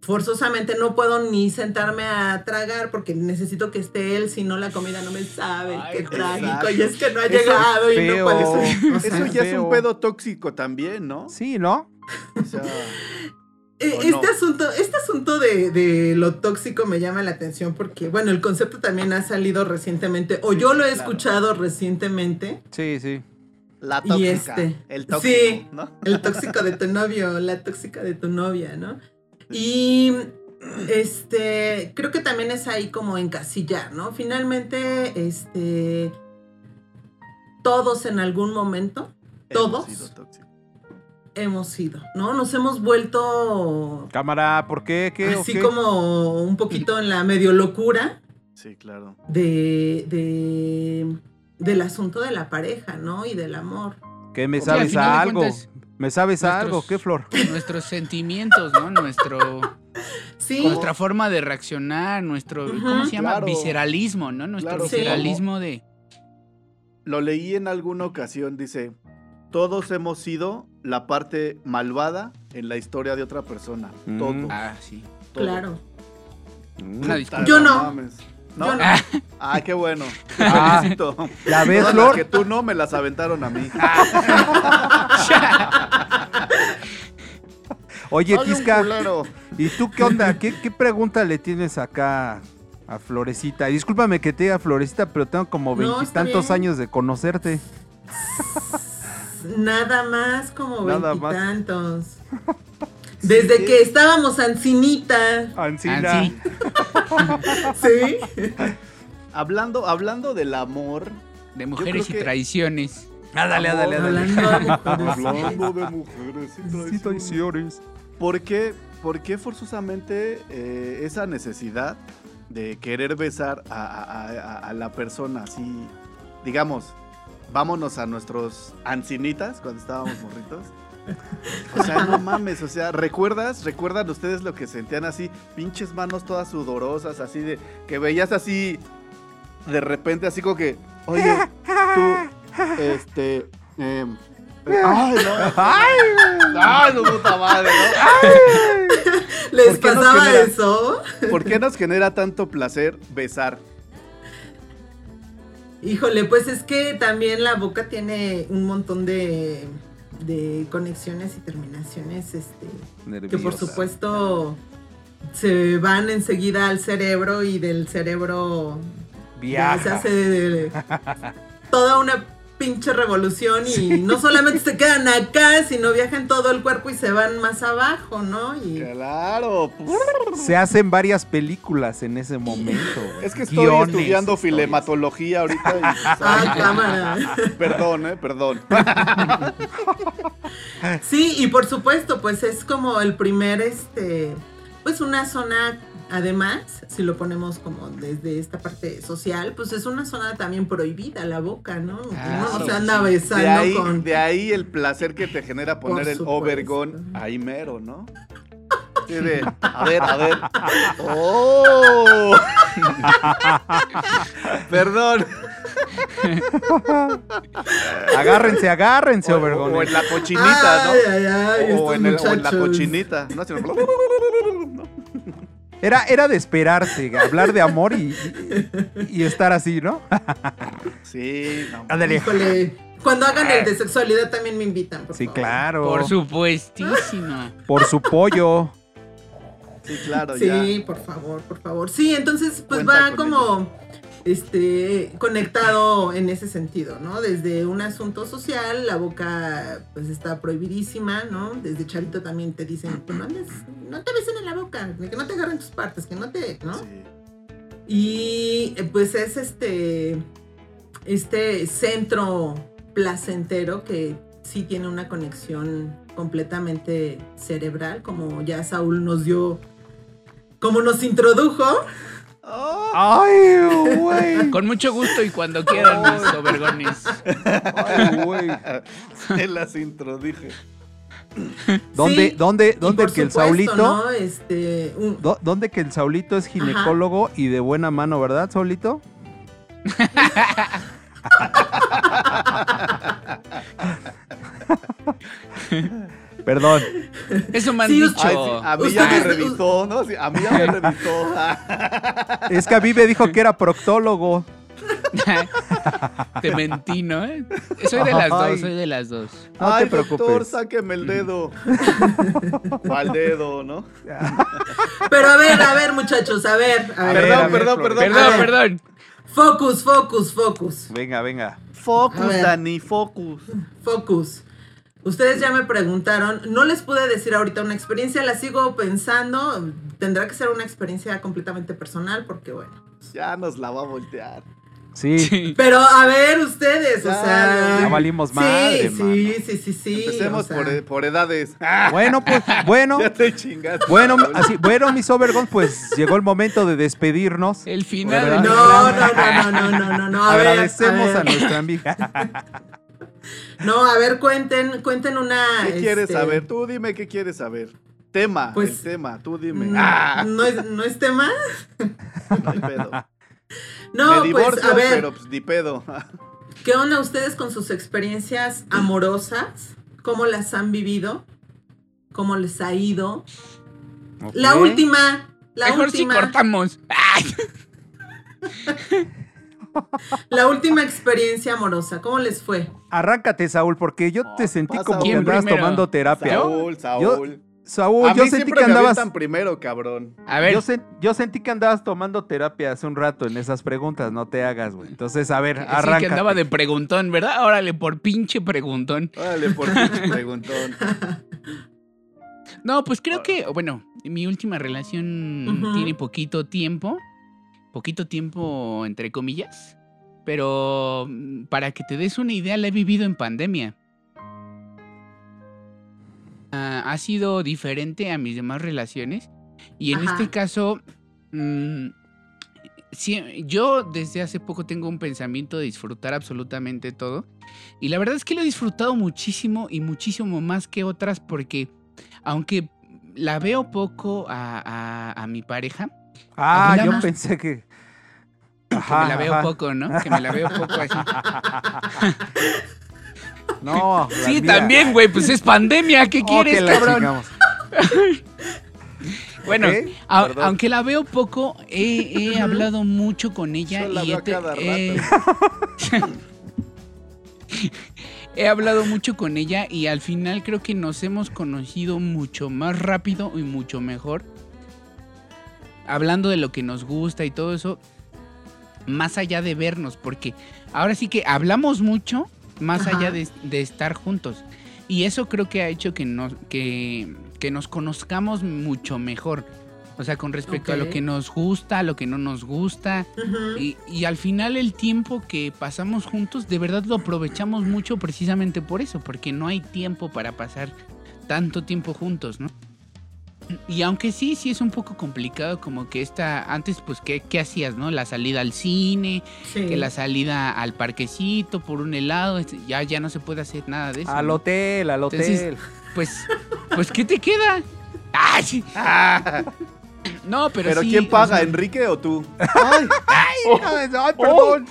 forzosamente no puedo ni sentarme a tragar porque necesito que esté él, si no la comida no me sabe, Ay, qué trágico, y es que no ha Eso llegado y no puede ser. O sea, Eso ya es un pedo tóxico también, ¿no? Sí, ¿no? O sea, [LAUGHS] Eh, ¿O Este no? asunto, este asunto de, de lo tóxico me llama la atención porque, bueno, el concepto también ha salido recientemente, o Sí, yo lo he claro. escuchado recientemente, Sí, sí. la Y tóxica. este, El tóxico, sí. ¿no? el tóxico de tu novio, la tóxica de tu novia, ¿no? Y este, creo que también es ahí como encasillar, ¿no? Finalmente, este, todos en algún momento Hemos ¿Todos? sido hemos sido, ¿no? Nos hemos vuelto Cámara, ¿por qué? ¿Qué? ¿O así como un poquito en la medio locura Sí, claro. de, de del asunto de la pareja, ¿no? Y del amor. ¿Qué me sabes de algo? cuentas, ¿Me sabes nuestros- algo? ¿Qué, Flor? Nuestros sentimientos, ¿no? Nuestro, [LAUGHS] Sí, nuestra forma de reaccionar, nuestro, ¿cómo se llama? Claro. Visceralismo, ¿no? Nuestro Claro, sí. visceralismo de... Lo leí en alguna ocasión, dice, todos hemos sido la parte malvada en la historia de otra persona. Mm. Todo. Ah, sí. todo. claro. Mm. Yo no. mames. ¿No? No. [LAUGHS] Ah, qué bueno. [LAUGHS] Ah. Felicito. ¿La ves, Todas las Flor? que tú no me las aventaron a mí. [LAUGHS] Oye, Soy un Tisca. ¿y tú qué onda? ¿Qué, qué pregunta le tienes acá a Florecita? Discúlpame que te diga Florecita, pero tengo como veintitantos años de conocerte. Nada más como veintitantos. Desde Sí. que estábamos Ancinita. Ancina. Ah, [LAUGHS] sí. Hablando, hablando del amor. De mujeres y que- traiciones. Ándale, ándale, ándale. Hablando de mujeres. Hablando de mujeres y Sí, traiciones. traiciones. ¿Por qué, por qué forzosamente eh, esa necesidad de querer besar a, a- a- a la persona así? Digamos, vámonos a nuestros ancinitas cuando estábamos morritos. O sea, no mames, o sea, ¿recuerdas? ¿Recuerdan ustedes lo que sentían así? Pinches manos todas sudorosas, así de que veías así de repente así como que, oye, tú, este, em, eh, ay, no, ay, no, puta madre, ¿no? ¿Les ¿Por qué nos pasaba genera- eso? ¿Por qué nos genera tanto placer besar? Híjole, pues es que también la boca tiene un montón de, de conexiones y terminaciones, este, que por supuesto se van enseguida al cerebro y del cerebro se hace de- de- toda una pinche revolución y no solamente se quedan acá, sino viajan todo el cuerpo y se van más abajo, ¿no? Y Claro, pues, Se hacen varias películas en ese momento. es que estoy Guiones, estudiando historias. filematología ahorita. y, [LAUGHS] ah, cámara. Perdón, eh, perdón. Sí, y por supuesto, pues es como el primer, este, pues una zona, además, si lo ponemos como desde esta parte social, pues es una zona también prohibida, la boca, ¿no? Uno no se anda De besando ahí, con... de ahí el placer que te genera poner el overgón ahí mero, ¿no? Sí, de, a ver, a ver. ¡Oh! [LAUGHS] Perdón. Agárrense, agárrense, O, o en la cochinita, ¿no? Ay, ay, ay, o, en el- o en la cochinita. ¿no? [LAUGHS] Era, era de esperarse, hablar de amor y, y- y estar así, ¿no? Sí, no. Ándale. Híjole, cuando hagan el de sexualidad también me invitan, por Sí, favor. claro. Por supuestísimo. Por su pollo. Sí, claro, Sí, ya. por favor, por favor. Sí, entonces pues Cuenta va como este conectado en ese sentido, ¿no? Desde un asunto social, la boca pues está prohibidísima, ¿no? Desde chavito también te dicen, pues no andes, no te besen en la boca, que no te agarren tus partes, que no te, ¿no? Sí. Y eh, pues es este este centro placentero que sí tiene una conexión completamente cerebral, como ya Saúl nos dio, como nos introdujo. Oh, Ay, güey. Con mucho gusto y cuando quieran, mis overgones. Ay, güey. se las introduje. ¿Dónde, Sí, dónde, dónde que el Saulito? ¿no? Este, un- ¿Dónde que el Saulito es ginecólogo y de buena mano, verdad, Saulito? [LAUGHS] Perdón. Eso me han Sí, dicho. Ay, sí, a mí ya me revisó, ¿no? Sí, a mí ya me revisó. Es que a mí me dijo que era proctólogo. [LAUGHS] Te mentí, ¿no? Soy de las Ay. dos, soy de las dos. No Ay, te preocupes. doctor, sáqueme el dedo. [LAUGHS] ¿Cuál dedo, no? Pero a ver, a ver, muchachos, a ver. A ver. ver, Perdón, a ver, perdón, perdón. Perdón, ver. perdón. Focus, focus, focus. Venga, venga. Focus. Dani, focus. Focus. Ustedes ya me preguntaron, no les pude decir ahorita una experiencia, la sigo pensando, tendrá que ser una experiencia completamente personal porque bueno. Ya nos la va a voltear. Sí. Sí. Pero a ver ustedes, o Ya, sea... Ya valimos madre, sí, mano. sí, sí, sí, sí. Empecemos o sea, por, e- por edades. [LAUGHS] Bueno, pues, bueno. Ya te chingaste. Bueno, así, bueno, mis Overgons, pues llegó el momento de despedirnos. El final. No, programa. no, no, no, no, no, no. A [LAUGHS] ver, Agradecemos a, ver. nuestra amiga. [LAUGHS] No, a ver, cuenten, cuenten una... ¿Qué quieres este, saber? Tú dime qué quieres saber. Tema, Pues, el tema, tú dime. mm, Ah, ¿No es, ¿No es tema? no hay pedo. No, Me pues divorcio, a ver, pero pues ni pedo. ¿qué onda ustedes con sus experiencias amorosas? ¿Cómo las han vivido? ¿Cómo les ha ido? La última, la Mejor última, si cortamos. Ay. [LAUGHS] la última experiencia amorosa, ¿cómo les fue? Arráncate, Saúl, porque yo te sentí como que ¿quién andabas primero? tomando terapia. Saúl, Saúl. Saúl, a yo mí sentí siempre que me andabas. avientan primero, cabrón. A ver, Yo, sen- yo sentí que andabas tomando terapia hace un rato en esas preguntas, no te hagas, güey. Entonces, a ver, sí arranca. que andaba de preguntón, ¿verdad? Órale, por pinche preguntón. Órale, por pinche [LAUGHS] preguntón. No, pues creo que, bueno, mi última relación tiene poquito tiempo. Poquito tiempo, entre comillas. Pero mm, para que te des una idea, la he vivido en pandemia. Ah, ha sido diferente a mis demás relaciones. Y en Ajá. este caso, mm, sí, yo desde hace poco tengo un pensamiento de disfrutar absolutamente todo. Y la verdad es que lo he disfrutado muchísimo y muchísimo más que otras porque aunque la veo poco a, a- a mi pareja, Ah, yo más. pensé que. [LAUGHS] que me la veo ajá. poco, ¿no? Que me la veo poco así. [LAUGHS] No, Sí, también, güey, pues es pandemia, ¿qué [LAUGHS] Oh, quieres, que cabrón? Bueno, a- aunque la veo poco, he, he hablado mucho con ella Yo la y veo he, cada he hablado mucho con ella y al final creo que nos hemos conocido mucho más rápido y mucho mejor. Hablando de lo que nos gusta y todo eso, más allá de vernos, porque ahora sí que hablamos mucho más Ajá. allá de, de estar juntos. Y eso creo que ha hecho que nos, que, que nos conozcamos mucho mejor. O sea, con respecto a lo que nos gusta, a lo que no nos gusta. Y, y al final el tiempo que pasamos juntos, de verdad lo aprovechamos mucho precisamente por eso, porque no hay tiempo para pasar tanto tiempo juntos, ¿no? Y aunque sí, sí es un poco complicado como que esta, antes pues, ¿qué, qué hacías, no? La salida al cine, Sí. que la salida al parquecito por un helado, ya, ya no se puede hacer nada de eso. Al ¿no? hotel, al Entonces, hotel. Pues, pues, ¿qué te queda? ¡Ay, sí! [LAUGHS] No, pero, ¿Pero sí, quién o paga, sea, Enrique o tú? Ay, Ay, ay, [LAUGHS] perdón.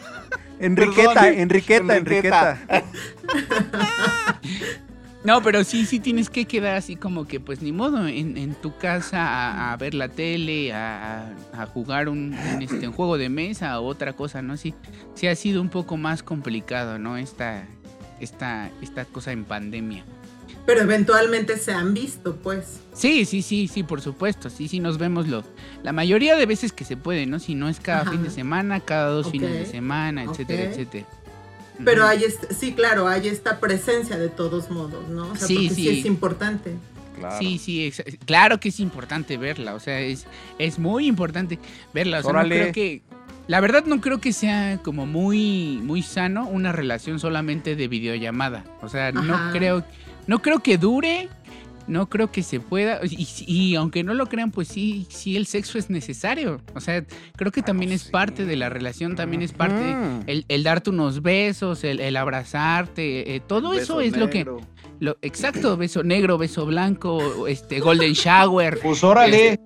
[LAUGHS] Enriqueta, Perdón. Enriqueta, Enriqueta. Enriqueta. No, pero sí, sí tienes que quedar así como que, pues ni modo, en, en tu casa a, a ver la tele, a, jugar un, un, este, un juego de mesa o otra cosa, ¿no? Sí, sí ha sido un poco más complicado, ¿no? Esta, esta, esta cosa en pandemia. Pero eventualmente se han visto, pues. Sí, sí, sí, sí, por supuesto. Sí, sí, nos vemos lo, la mayoría de veces que se puede, ¿no? Si no es cada Ajá. fin de semana, cada dos fines de semana, etcétera, etcétera. Pero hay, sí, claro, hay esta presencia de todos modos, ¿no? O sea, Sí, porque sí. sí. es importante. Claro. Sí, sí, exa- claro que es importante verla, o sea, es, es muy importante verla, o sea, no creo que, la verdad no creo que sea como muy, muy sano una relación solamente de videollamada, o sea, no creo, no creo que dure, no creo que se pueda, y, y aunque no lo crean, pues sí, sí el sexo es necesario, o sea, creo que también es parte de la relación, también es parte, Ujú. el, el darte unos besos, el, el abrazarte, eh, todo eso es lo que... negro. Lo, exacto, beso negro, beso blanco, este golden shower, [LAUGHS] Pues órale,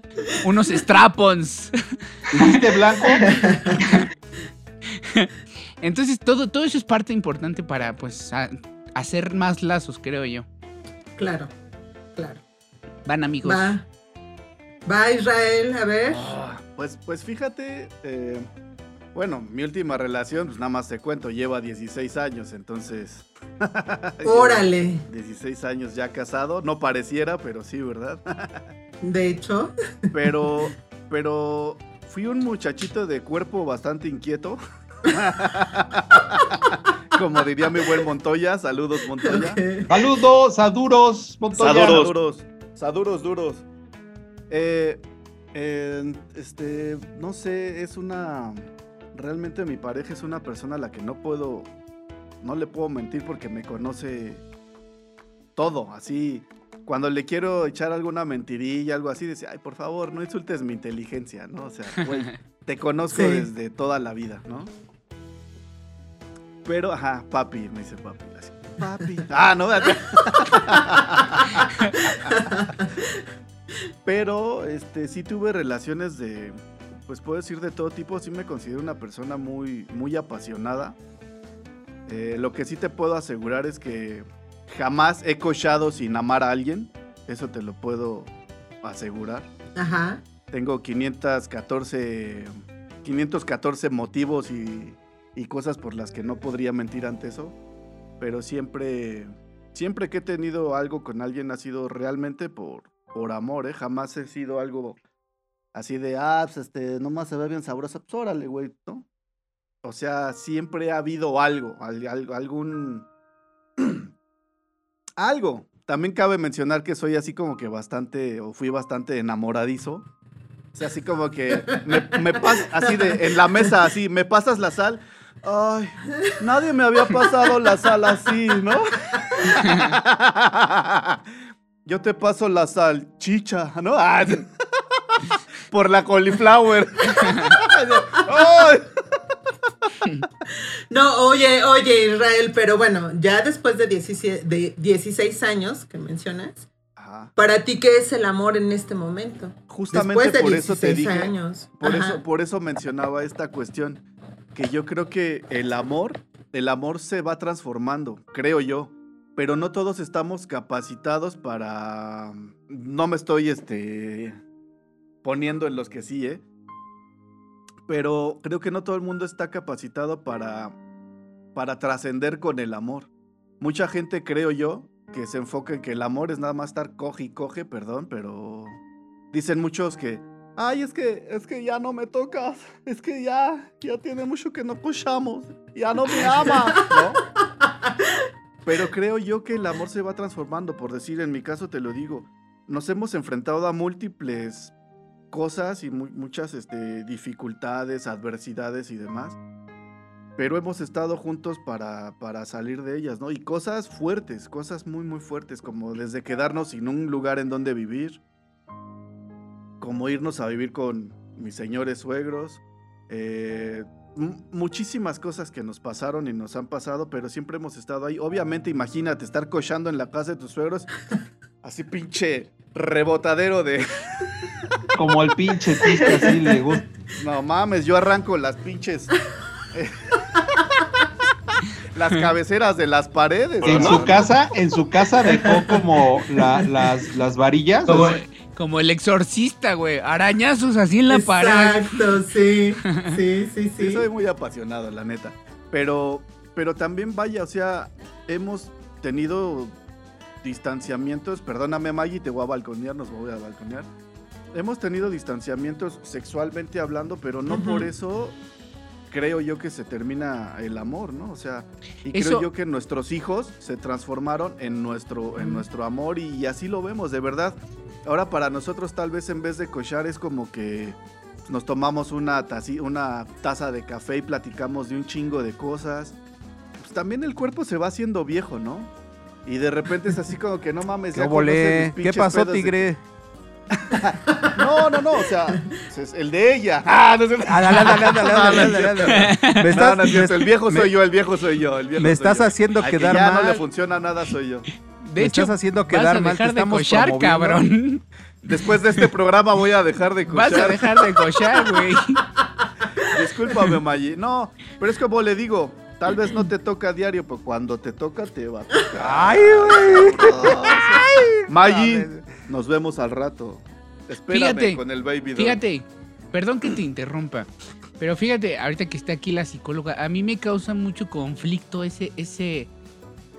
unos strapons. ¿dijiste blanco? [LAUGHS] Entonces, todo, todo eso es parte importante para, pues, a- hacer más lazos, creo yo. Claro, claro. Van, amigos. Va. Va Israel, a ver. Ah, Pues, pues fíjate, eh, bueno, mi última relación, pues nada más te cuento, lleva 16 años, entonces... [LAUGHS] Órale. 16 años ya casado, no pareciera, pero sí, ¿verdad? [LAUGHS] De hecho, Pero, [LAUGHS] pero fui un muchachito de cuerpo bastante inquieto. Como diría mi buen Montoya, saludos Montoya. Saludos a duros, Montoya. Saduros. Saduros, saduros duros. Eh, eh, este, no sé, es una. Realmente mi pareja es una persona a la que no puedo. No le puedo mentir porque me conoce todo. Así, cuando le quiero echar alguna mentirilla, algo así, dice, ay, por favor, no insultes mi inteligencia, ¿no? O sea, güey, [LAUGHS] te conozco Sí. desde toda la vida, ¿no? Pero, ajá, papi, me dice papi. Así, papi. [LAUGHS] Ah, no, [LAUGHS] Pero, este, sí tuve relaciones de, pues puedo decir de todo tipo, sí me considero una persona muy, muy apasionada. Eh, lo que sí te puedo asegurar es que jamás he cochado sin amar a alguien, eso te lo puedo asegurar. Ajá. Tengo 514, 514 motivos y, y cosas por las que no podría mentir ante eso, pero siempre, siempre que he tenido algo con alguien ha sido realmente por, por amor, ¿eh? Jamás he sido algo así de, ah, pues este, nomás se ve bien sabrosa, pues órale, güey, ¿no? O sea, siempre ha habido algo, al- al- algún... [CLEARS THROAT] algo. También cabe mencionar que soy así como que bastante, o fui bastante enamoradizo. O sea, así como que me, me así de, en la mesa, así, me pasas la sal. Ay, nadie me había pasado la sal así, ¿no? Yo te paso la salchicha, ¿no? Ah, [LAUGHS] por la cauliflower. Ay. No, oye, oye, Israel, pero bueno, ya después de 17, de 16 años que mencionas, Ajá. ¿para ti qué es el amor en este momento? Justamente después de por eso te 16 dije. años. Por Ajá. eso, por eso mencionaba esta cuestión. Que yo creo que el amor, el amor se va transformando, creo yo. Pero no todos estamos capacitados para. No me estoy este. poniendo en los que sí, ¿eh? Pero creo que no todo el mundo está capacitado para. para trascender con el amor. Mucha gente, creo yo, que se enfoca en que el amor es nada más estar coge y coge, perdón, pero. Dicen muchos que Ay, es que, es que ya no me tocas. Es que ya, ya tiene mucho que no escuchamos. Ya no me [LAUGHS] ama, ¿no? Pero creo yo que el amor se va transformando. Por decir, en mi caso te lo digo. Nos hemos enfrentado a múltiples cosas y mu- muchas este, dificultades, adversidades y demás. Pero hemos estado juntos para, para salir de ellas, ¿no? Y cosas fuertes, cosas muy, muy fuertes, como desde quedarnos sin un lugar en donde vivir, como irnos a vivir con mis señores suegros, eh, mu- muchísimas cosas que nos pasaron y nos han pasado, pero siempre hemos estado ahí. Obviamente, imagínate estar cochando en la casa de tus suegros, [LAUGHS] así pinche rebotadero de... [LAUGHS] Como el pinche tiste así le gusta. No mames, yo arranco las pinches... eh, las cabeceras de las paredes. En ¿no? su casa, en su casa dejó como la- las, las varillas. Como, como el exorcista, güey. Arañazos así en la pared. Exacto, sí. Sí, sí, [LAUGHS] Sí, sí. soy muy apasionado, la neta. Pero, pero también vaya, o sea, hemos tenido distanciamientos, perdóname Maggie, te voy a balconear, nos voy a balconear. Hemos tenido distanciamientos sexualmente hablando, pero no por eso creo yo que se termina el amor, ¿no? O sea, y Eso- creo yo que nuestros hijos se transformaron en nuestro, en nuestro amor y, y así lo vemos, de verdad. Ahora para nosotros tal vez en vez de cochar es como que nos tomamos una, tazi- una taza de café y platicamos de un chingo de cosas. Pues también el cuerpo se va haciendo viejo, ¿no? Y de repente es así como que no mames, [LAUGHS] ¿Qué ya mis ¿Qué pasó, de- tigre? [LAUGHS] No, no, no, o sea, es el de ella. [LAUGHS] Ah, no dale. Me estás, el viejo soy yo, el viejo soy yo, el viejo me estás haciendo quedar ya no mal. le funciona nada soy yo. De Me hecho, estás haciendo vas quedar a mal, te dejar de estamos cochar, cabrón. [LAUGHS] Después de este programa voy a dejar de Vas a cochar. dejar de cochar, güey. [LAUGHS] Discúlpame, Maggi. No, pero es como le digo, tal vez no te toca a diario, pero cuando te toca, te va a tocar. Ay, güey. Maggi, nos vemos al rato. Espérame Fíjate, con el baby doll. Fíjate, perdón que te interrumpa, pero fíjate, ahorita que está aquí la psicóloga, a mí me causa mucho conflicto ese, ese,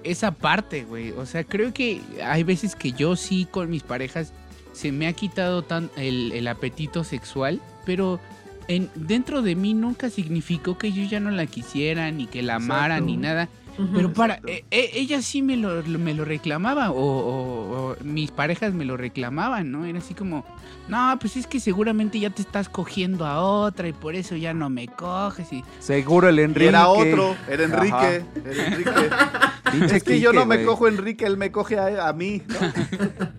esa parte, güey. O sea, creo que hay veces que yo sí con mis parejas se me ha quitado tan el, el apetito sexual, pero en, dentro de mí nunca significó que yo ya no la quisiera, ni que la amara, Exacto. ni nada. Pero para, eh, eh, ella sí me lo, me lo reclamaba, o, o- o mis parejas me lo reclamaban, ¿no? Era así como, no, pues es que seguramente ya te estás cogiendo a otra y por eso ya no me coges. Y, Seguro el Enrique. era otro, era. Enrique. Era Enrique. Es que yo no me cojo a Enrique, él me coge a, a mí. ¿no? [LAUGHS]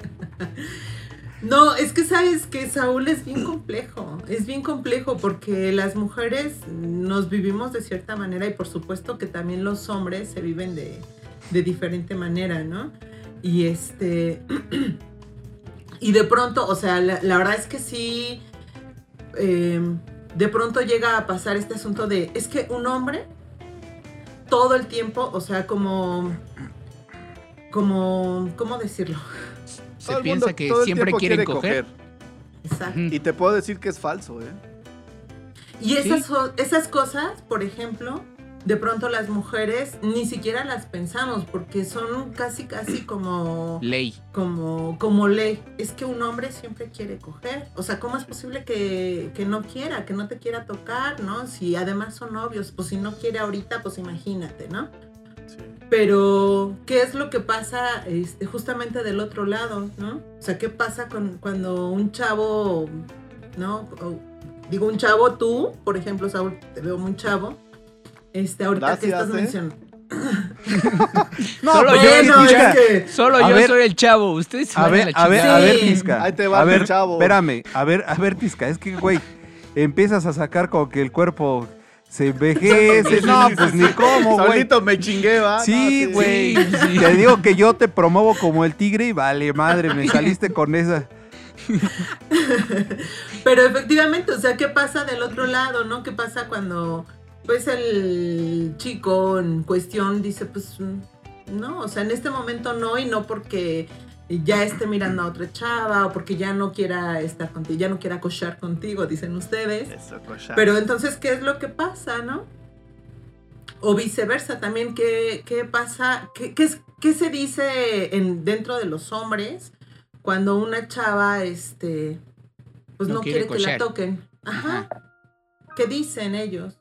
No, es que sabes que Saúl es bien complejo, es bien complejo porque las mujeres nos vivimos de cierta manera y por supuesto que también los hombres se viven de, de diferente manera, ¿no? Y este, [CLEARS THROAT] y de pronto, o sea, la, la verdad es que sí, eh, de pronto llega a pasar este asunto de, es que un hombre todo el tiempo, o sea, como, como, ¿cómo decirlo? Se Todo el piensa mundo que siempre quieren quiere coger. Exacto. Y te puedo decir que es falso, ¿eh? Y esas, Sí. esas cosas, por ejemplo, de pronto las mujeres ni siquiera las pensamos porque son casi, casi [CLEARS THROAT] como, Ley. como, como ley. Es que un hombre siempre quiere coger. O sea, ¿cómo es posible que, que no quiera, que no te quiera tocar, no? Si además son novios, pues si no quiere ahorita, pues imagínate, ¿no? Pero, ¿qué es lo que pasa este, justamente del otro lado, no? O sea, ¿qué pasa con, cuando un chavo, ¿no? O, digo, un chavo, tú, por ejemplo, Saúl, te veo muy chavo. Este, ahorita que Gracias, estás ¿eh? mencionando. [LAUGHS] No, Solo yo que, Bueno, es que- Solo yo ver- soy el chavo. Ustedes se A ver, la a ver, a ver, Sí. Tisca. Ahí te va a ver, chavo. Espérame, a ver, a ver, Tisca, es que, güey, empiezas a sacar como que el cuerpo se envejece. no, pues ni cómo, güey. Solito me chingué, ¿va? Sí, No, güey. Sí, sí. Te digo que yo te promuevo como el tigre y vale, madre, me saliste con esa. Pero efectivamente, o sea, ¿qué pasa del otro lado, no? ¿Qué pasa cuando, pues, el chico en cuestión dice, pues, mm, no, o sea, en este momento no, y no porque ya esté mirando a otra chava o porque ya no quiera estar contigo, ya no quiera cochar contigo, dicen ustedes. Eso. Pero entonces, ¿qué es lo que pasa, no? O viceversa, también, ¿qué, qué pasa? ¿Qué, qué es- qué se dice en, dentro de los hombres cuando una chava, este, pues No no, quiere quiere, que la toquen? Ajá. ¿Qué dicen ellos?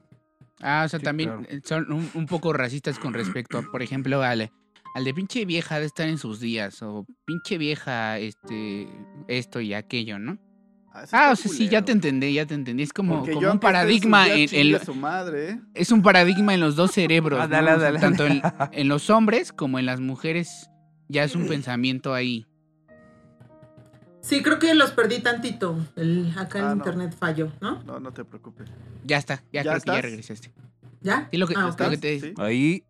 Ah, o sea, Sí, también claro. son un, un poco racistas con respecto, a, por ejemplo, al, al de pinche vieja de estar en sus días, o pinche vieja, este, esto y aquello, ¿no? Ah, está o sea, sí, ya te entendí, ya te entendí. Es como, como un en paradigma en, en chingue lo- a su madre, ¿eh? es un paradigma en los dos cerebros, O sea, ándale, tanto en, [LAUGHS] en los hombres como en las mujeres, ya es un pensamiento ahí. Sí, creo que los perdí tantito. El, acá Ah, en no. internet falló, ¿no? No, no te preocupes. Ya está, ¿Ya ya, creo que ya regresaste. ¿Ya? Sí, lo que, Ah, lo ok. que te, ¿Sí? Ahí,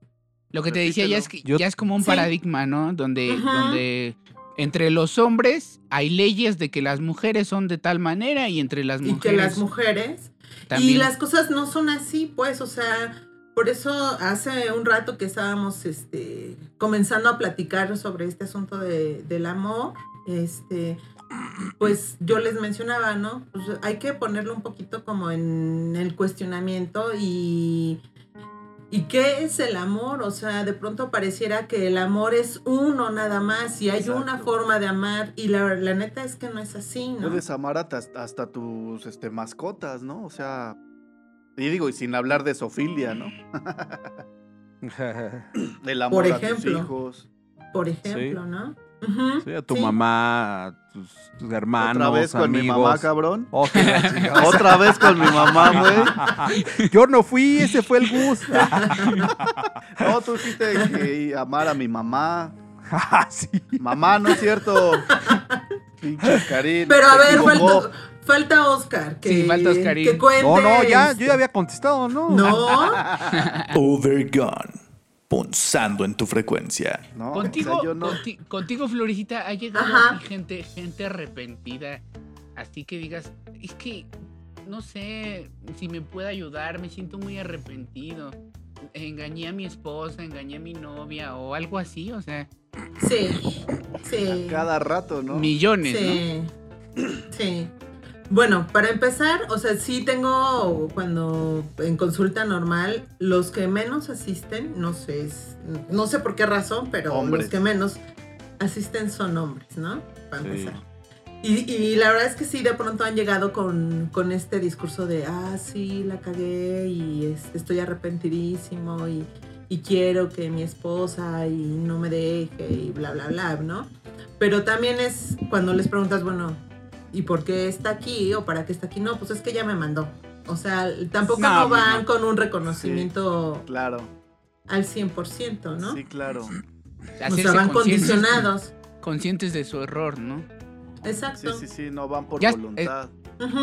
Lo que te decía ya es que Yo- ya es como un Sí. paradigma, ¿no? Donde, donde entre los hombres hay leyes de que las mujeres son de tal manera y entre las Y mujeres que las mujeres también. Y las cosas no son así, pues, o sea, por eso hace un rato que estábamos este, comenzando a platicar sobre este asunto de- del amor, este, pues yo les mencionaba, ¿no? Pues hay que ponerlo un poquito como en el cuestionamiento y... ¿Y qué es el amor? O sea, de pronto pareciera que el amor es uno nada más y hay Exacto. una forma de amar y la, la neta es que no es así, ¿no? Puedes amar hasta, hasta tus este, mascotas, ¿no? O sea, y digo, y sin hablar de sofilia, ¿no? [LAUGHS] El amor Por a tus ejemplo. hijos. Por ejemplo, ¿no? Sí, a tu sí. mamá, a tus, tus hermanos, Otra vez con mi mamá, cabrón. Oh. Otra vez con mi mamá, güey. [LAUGHS] Yo no fui, ese fue el bus. [LAUGHS] No, tú dijiste que amar a mi mamá. [LAUGHS] Sí. Mamá, no es cierto. Pinche Karin. Pero a ver, equivocó. falta, falta Oscar. Que, Sí, falta Oscarín. Que cuente. No, no, ya, yo ya había contestado, ¿no? No, Overgone. Punzando en tu frecuencia. No, Contigo, o sea, yo no. conti- contigo, ha llegado así gente, gente arrepentida. Así que digas, es que no sé si me puede ayudar, me siento muy arrepentido. Engañé a mi esposa, engañé a mi novia o algo así, o sea, Sí, sí. Cada rato, ¿no? millones, Sí. Sí. Bueno, para empezar, o sea, sí tengo cuando en consulta normal, los que menos asisten, no sé, no sé por qué razón, pero Hombres. los que menos asisten son hombres, ¿no? Para Sí. empezar. Y, y la verdad es que sí, de pronto han llegado con, con este discurso de, ah, sí, la cagué y es- estoy arrepentidísimo y, y quiero que mi esposa y no me deje y bla, bla, bla, ¿no? Pero también es cuando les preguntas, bueno, ¿y por qué está aquí o para qué está aquí? No, pues es que ella me mandó. O sea, tampoco No, no, van no. con un reconocimiento Claro. al 100%, ¿no? Sí, claro. o sea, van conscientes- condicionados. Conscientes de su error, ¿no? Sí, Exacto. sí, sí, no van por Ya- voluntad.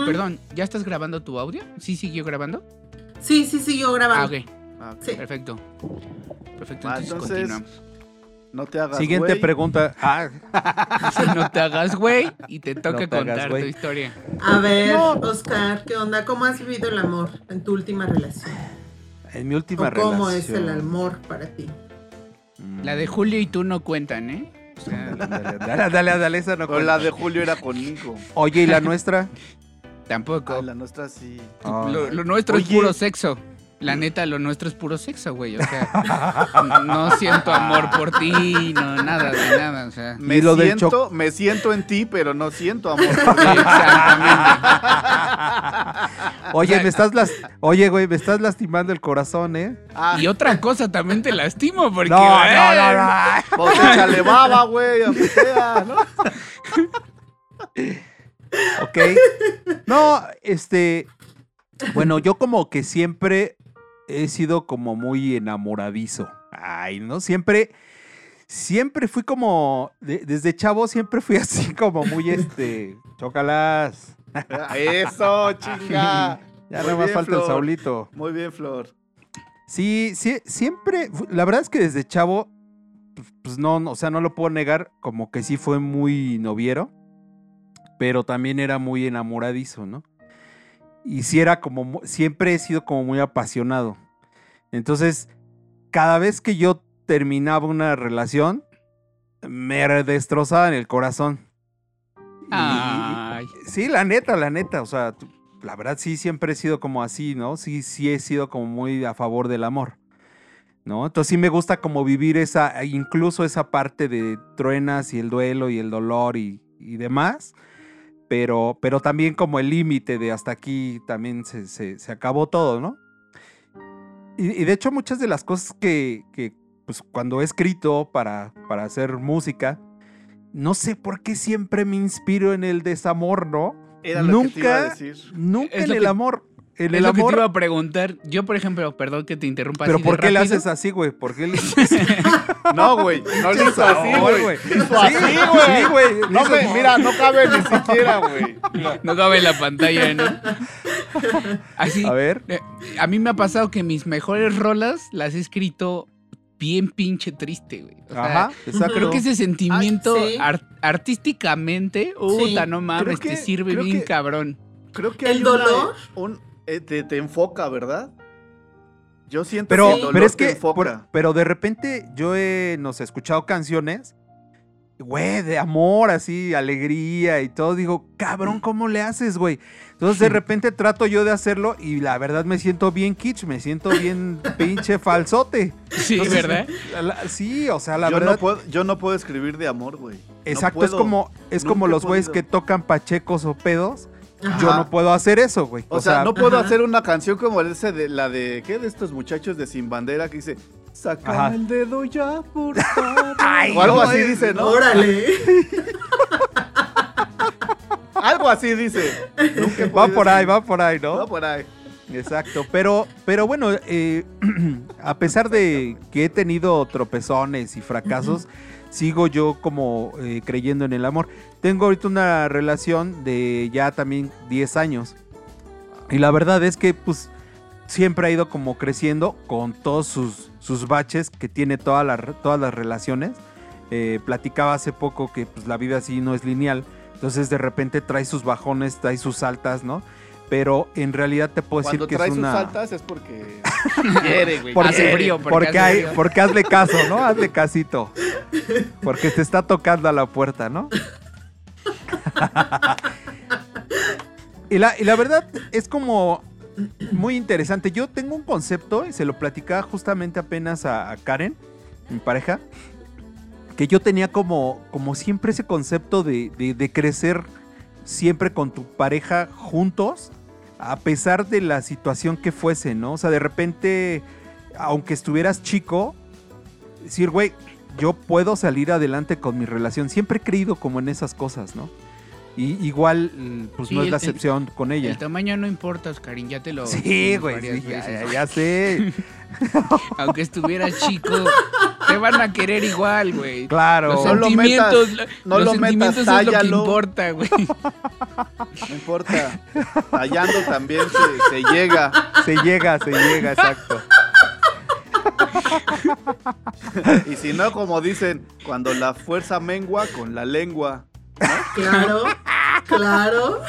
Perdón, ¿ya estás grabando tu audio? ¿Sí siguió grabando? Sí, sí, siguió grabando. Ah, ok, Ah. Sí. perfecto. Perfecto, Ah, entonces, entonces- continuamos. No te hagas Siguiente pregunta. Ah, [LAUGHS] no te hagas güey y te toca No te hagas contar tu historia. A ver, Oscar, ¿qué onda? ¿Cómo has vivido el amor en tu última relación? en mi última ¿O cómo relación. es el amor para ti? Mm. La de Julio y tú no cuentan, ¿eh? O sea, [LAUGHS] Dale, dale, dale, dale, esa no cuenta. la de Julio era conmigo. Oye, ¿y la nuestra? tampoco. Ah, la nuestra sí. Lo, lo nuestro es puro sexo. La neta, lo nuestro es puro sexo, güey. O sea, [LAUGHS] no siento amor por ti, no, nada de nada. O sea, Me lo siento, me siento en ti, pero no siento amor. por [LAUGHS] ti. exactamente. Oye, me estás las... Oye, güey, me estás lastimando el corazón, ¿eh? Ah, Y otra cosa también te lastimo, porque. No, no, eh, no, no. pues échale baba, güey, aunque sea, ¿no? Ok. No, este. Bueno, yo como que siempre he sido como muy enamoradizo. Ay, ¿no? Siempre. Siempre fui como. de- desde chavo siempre fui [LAUGHS] así como muy este. Chócalas. Eso, chinga. [LAUGHS] Ya nada más falta el. Saulito. Muy bien, Flor. Sí, sí, siempre. La verdad es que desde chavo. pues, no, o sea, no lo puedo negar. Como que sí fue muy noviero. Pero también era muy enamoradizo, ¿no? Y sí era como. Siempre he sido como muy apasionado. Entonces, cada vez que yo terminaba una relación, me destrozaba en el corazón. Y- Ay. Sí, la neta, la neta. O sea, la verdad sí siempre he sido como así, ¿no? Sí, sí he sido como muy a favor del amor. ¿No? Entonces sí me gusta como vivir esa, incluso esa parte de truenas y el duelo y el dolor y, y demás. Pero, pero también como el límite de hasta aquí también se, se- se acabó todo, ¿no? Y, y de hecho muchas de las cosas que, que, pues cuando he escrito para, para hacer música, no sé por qué siempre me inspiro en el desamor, ¿no? Era lo que te iba a Nunca, decir. nunca Es en el que- amor. En Es el lo que te amor. iba a preguntar. Yo, por ejemplo, perdón que te interrumpa Pero así de ¿por qué le rápido. haces así, güey? ¿Por qué le [LAUGHS] [LAUGHS] No, güey. No le hizo así, güey. Sí, Le hizo así, güey. Sí, güey. No le me, hizo- mira, no cabe ni siquiera, güey. No cabe en la pantalla, ¿no? Así. A ver. eh, A mí me ha pasado que mis mejores rolas las he escrito bien pinche triste, güey. O sea, Ajá, exacto. Creo que ese sentimiento Ay, sí. ar- artísticamente, puta, no mames, te sirve bien que- cabrón. Creo que ¿El hay una- dolor? un, eh, te, te enfoca, ¿verdad? Yo siento Pero, que el dolor pero es te que, enfoca. por- pero de repente yo he, no sé, escuchado canciones, güey, de amor, así, alegría y todo. Digo, cabrón, ¿cómo le haces, güey? Entonces de [LAUGHS] repente trato yo de hacerlo y la verdad me siento bien kitsch, me siento bien pinche falsote. Sí, Entonces, ¿verdad? la- la- sí, o sea, la yo, verdad. no puedo, yo no puedo escribir de amor, güey. No exacto, es como, es como los güeyes que tocan pachecos o pedos. Ajá. Yo no puedo hacer eso, güey. O, sea, no puedo Ajá. hacer una canción como esa de la de ¿qué? De estos muchachos de Sin Bandera que dice Saca Ajá. el dedo ya, por [LAUGHS] favor. Ay, o algo no, así eh, dice, ¿no? Órale. [LAUGHS] Algo así dice. Nunca Va por ahí, va por ahí, ¿no? Va por ahí. Exacto, pero, pero bueno, eh, [CLEARS THROAT] a pesar de que he tenido tropezones y fracasos, sigo yo como eh, creyendo en el amor. Tengo ahorita una relación de ya también 10 años. Y la verdad es que pues siempre ha ido como creciendo con todos sus, sus baches que tiene toda la- todas las relaciones. Eh, platicaba hace poco que pues la vida así no es lineal. Entonces de repente trae sus bajones, trae sus altas, ¿no? Pero en realidad te puedo Cuando decir que es sus una... altas es porque [LAUGHS] quiere, güey. Porque, Hace frío, porque porque, hace hay, porque hazle caso, ¿no? Hazle casito. Porque te está tocando a la puerta, ¿no? [LAUGHS] y, la, y la verdad es como muy interesante. Yo tengo un concepto y se lo platicaba justamente apenas a, a Karen, mi pareja, que yo tenía como, como siempre ese concepto de, de- de crecer siempre con tu pareja juntos, a pesar de la situación que fuese, ¿no? O sea, de repente, aunque estuvieras chico, decir, güey, yo puedo salir adelante con mi relación. Siempre he creído como en esas cosas, ¿no? Y igual, mm, pues Sí, no es el- la el- excepción con ella. El tamaño no importa, Oscarín, ya te lo. Sí, güey, sí, ya, ya- ya sé. [LAUGHS] Aunque estuvieras chico, te van a querer igual, güey. Claro. Los No lo sentimientos, metas, no los lo metas, sentimientos es lo que tállalo. importa, güey. No importa. Tallando también se, se llega. Se llega, se llega, exacto. Y si no, como dicen, cuando la fuerza mengua con la lengua. Claro, claro.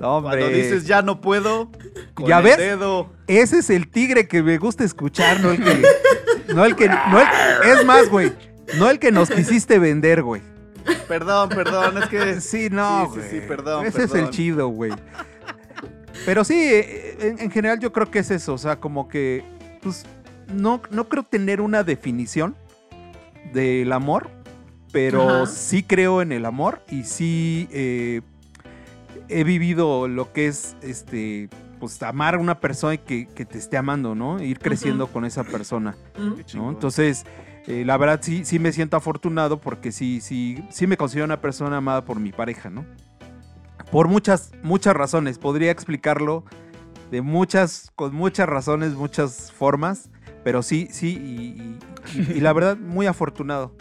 No, hombre. Cuando dices ya no puedo, con ¿Ya el ves? dedo. Ese es el tigre que me gusta escuchar, no el que. No el que. No el, es más, güey. No el que nos quisiste vender, güey. Perdón, perdón, es que. Sí, no, Sí, güey. sí, perdón, Ese es el chido, güey. Pero sí, eh, en, en general yo creo que es eso. O sea, como que. Pues no, no creo tener una definición del amor. Pero Ajá. sí creo en el amor. Y sí eh, he vivido lo que es este. Pues amar a una persona y que, que te esté amando, ¿no? Ir creciendo con esa persona. ¿no? Entonces, eh, la verdad sí, sí me siento afortunado porque sí, sí, sí me considero una persona amada por mi pareja, ¿no? Por muchas, muchas razones. Podría explicarlo de muchas, con muchas razones, muchas formas, pero sí, sí, y, y- y la verdad, muy afortunado.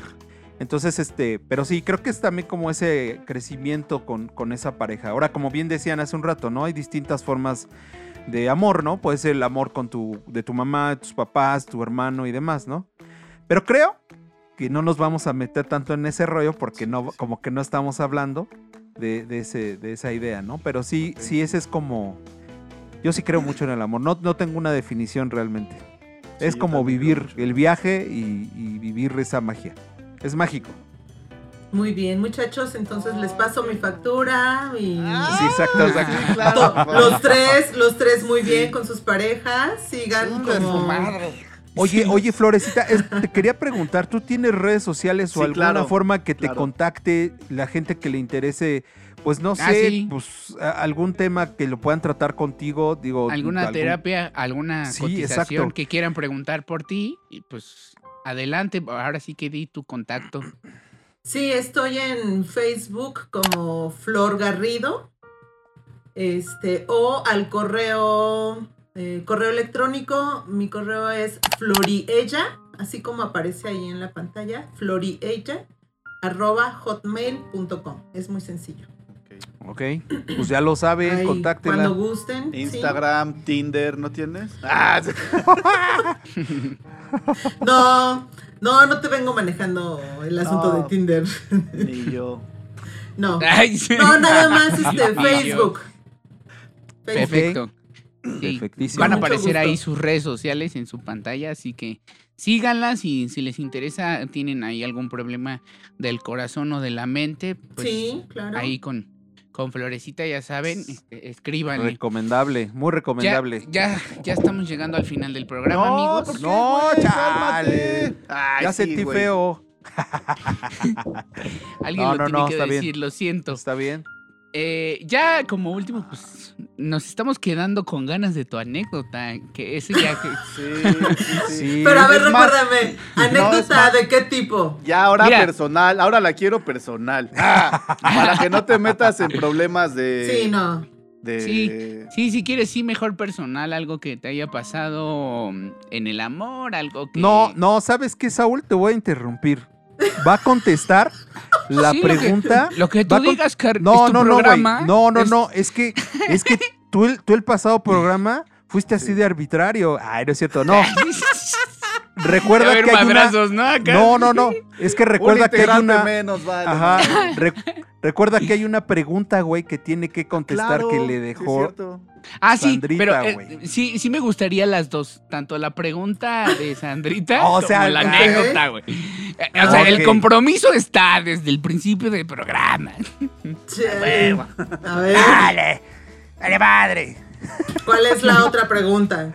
Entonces, este, pero sí, creo que es también como ese crecimiento con, con esa pareja. Ahora, como bien decían hace un rato, ¿no? Hay distintas formas de amor, ¿no? Puede ser el amor con tu, de tu mamá, tus papás, tu hermano y demás, ¿no? Pero creo que no nos vamos a meter tanto en ese rollo porque no, como que no estamos hablando de, de ese, de esa idea, ¿no? Pero sí, sí, ese es como. Yo sí creo mucho en el amor. No, no tengo una definición realmente. es como vivir el viaje y, y vivir esa magia. Es mágico. Muy bien, muchachos, entonces les paso mi factura y Sí, exacto, exacto. Sí, claro. To- los tres, los tres muy bien con sus parejas, sigan como madre. Oye, oye, Florecita, es- te quería preguntar, ¿tú tienes redes sociales o Sí, alguna claro, forma que te claro. contacte la gente que le interese, pues no sé, Ah, sí. pues a- algún tema que lo puedan tratar contigo, digo, alguna algún- terapia, alguna Sí, cotización exacto. que quieran preguntar por ti, y pues adelante, ahora sí que di tu contacto. Sí, estoy en Facebook como Flor Garrido. Este, o al correo, eh, correo electrónico, mi correo es floriella, así como aparece ahí en la pantalla, floriella, arroba hotmail.com. Es muy sencillo. Ok, pues ya lo saben, contáctenla. Cuando gusten. sí. Instagram, Tinder, ¿no tienes? [LAUGHS] Ah. [LAUGHS] No, no, no te vengo manejando el asunto No. de Tinder. ni yo. [LAUGHS] No. Ay, sí. No, nada más este. Facebook. Facebook. Perfecto. Sí, Perfectísimo. Van a aparecer ahí sus redes sociales en su pantalla, así que síganlas y si les interesa, tienen ahí algún problema del corazón o de la mente, pues sí, claro. ahí con, con Florecita, ya saben, este, escríbanle. Recomendable, muy recomendable. ya, ya estamos llegando al final del programa, No, amigos. ¿por qué, No, güey? chale. Ay, ya sí, sentí güey. feo. [LAUGHS] [LAUGHS] Alguien No, lo no, tiene no, que está bien. decir, lo siento. Está bien. Eh, ya como último, pues nos estamos quedando con ganas de tu anécdota, que ese ya que... [LAUGHS] Sí, sí. Pero a ver, Es más- recuérdame, anécdota más- de qué tipo. Ya ahora Mira. personal, ahora la quiero personal. Ah, [LAUGHS] para que no te metas en problemas de. Sí, no. de- Sí. Sí, si quieres, sí, mejor personal, algo que te haya pasado en el amor, algo que... No, no, ¿sabes qué, Saúl? Te voy a interrumpir. Va a contestar [LAUGHS] la Sí, lo que- pregunta. Lo que tú con- digas, Car, es No, tu no, no, programa. No, no, es- no. Es que, es que [LAUGHS] tú el, tú el pasado programa fuiste así de arbitrario. Ay, no es cierto. No, recuerda que hay una... madrazos, ¿no? Acá. No, no, no. Es que Un recuerda que hay una... menos, vale. Ajá. Re- recuerda que hay una pregunta, güey, que tiene que contestar Claro, que sí le es dejó. Ah, sí, Sandrita, pero eh, güey. sí, sí me gustaría las dos. Tanto la pregunta de Sandrita [LAUGHS] O sea, como la ok. anécdota, güey. Eh, O sea, el compromiso está desde el principio del programa. Sí. A ver, ¡Dale! ¡Dale madre! ¿cuál es la otra pregunta?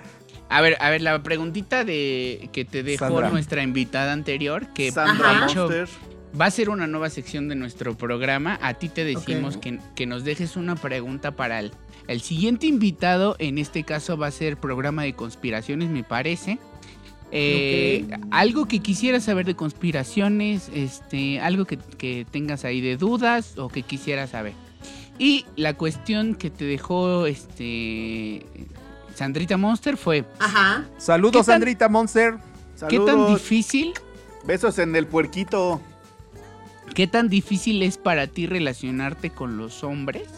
A ver, a ver, la preguntita de que te dejó Sandra. nuestra invitada anterior, que Sandra hecho, Monster. Va a ser una nueva sección de nuestro programa. A ti te decimos que, que nos dejes una pregunta para el, el siguiente invitado. En este caso va a ser programa de conspiraciones, me parece. Eh. Algo que quisieras saber de conspiraciones, este, algo que, que tengas ahí de dudas o que quisieras saber. Y la cuestión que te dejó este Sandrita Monster fue Ajá. Saludos, ¿Qué tan- Sandrita Monster. ¿qué tan difícil Besos en el puerquito. ¿Qué tan difícil es para ti relacionarte con los hombres?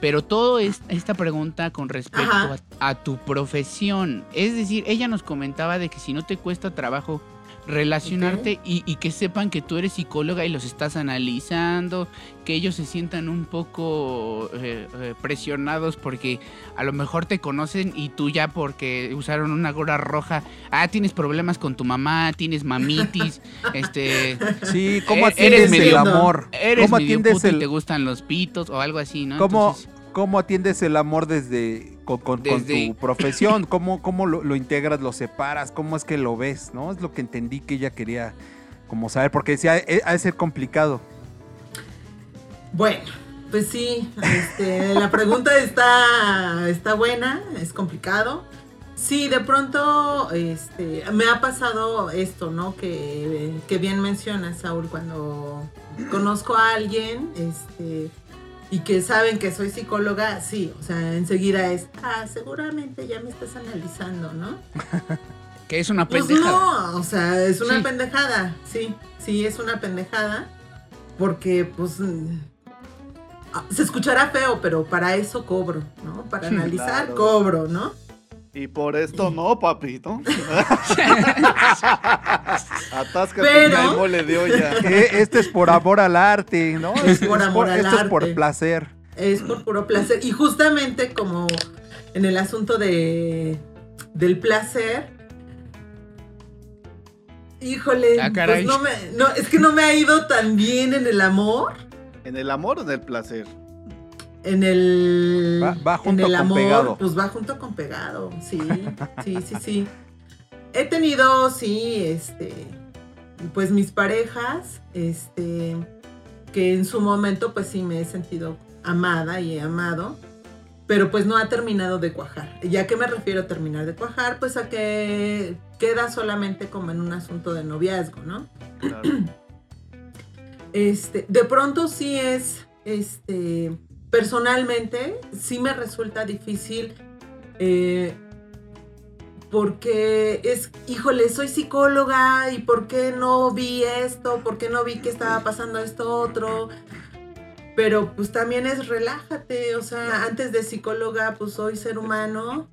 Pero todo es esta pregunta con respecto a, a tu profesión. Es decir, ella nos comentaba de que si no te cuesta trabajo relacionarte y, y que sepan que tú eres psicóloga y los estás analizando, que ellos se sientan un poco eh, eh, presionados porque a lo mejor te conocen y tú ya porque usaron una gorra roja, ah, tienes problemas con tu mamá, tienes mamitis, [LAUGHS] este... Sí, ¿cómo Eh, atiendes eres el medio- amor? Eres ¿Cómo medio atiendes puto y el, te gustan los pitos o algo así, ¿no? ¿Cómo, Entonces, cómo atiendes el amor desde con, con- con Desde- tu [LAUGHS] profesión? ¿Cómo, cómo lo, lo integras, lo separas? ¿Cómo es que lo ves? ¿No? Es lo que entendí que ella quería como saber, porque decía, "Eh, ha de ser complicado. Bueno, pues sí, este, la pregunta está, está buena, es complicado. Sí, de pronto este, me ha pasado esto, ¿no? Que, que bien mencionas, Saúl, cuando conozco a alguien este, y que saben que soy psicóloga, sí, o sea, enseguida es, ah, seguramente ya me estás analizando, ¿no? [LAUGHS] que es una Pues pendejada. no, o sea, es una Sí. pendejada, sí, sí, es una pendejada, porque pues mm, ah, se escuchará feo, pero para eso cobro, ¿no? Para Sí, analizar claro. cobro, ¿no? Y por esto no, papito. [LAUGHS] Atáscate Pero- en el mole de olla. Este es por amor al arte, ¿no? Es por amor al Esto es por arte. placer. Es por puro placer. Y justamente como en el asunto de del placer. Híjole, Ah, caray. pues no me, no, es que no me ha ido tan bien en el amor. ¿En el amor o en el placer? En el. Va- va junto en el con amor, pegado. Pues va junto con pegado. Sí, sí, sí, sí. He tenido, sí, este. Pues mis parejas, este. Que en su momento, pues sí me he sentido amada y he amado. Pero pues no ha terminado de cuajar. ¿Y a qué me refiero a terminar de cuajar? Pues a que queda solamente como en un asunto de noviazgo, ¿no? Claro. Este, de pronto sí es, este, personalmente sí me resulta difícil eh, porque es, híjole, soy psicóloga y por qué no vi esto, por qué no vi que estaba pasando esto otro. Pero pues también es relájate, o sea, antes de psicóloga pues soy ser humano,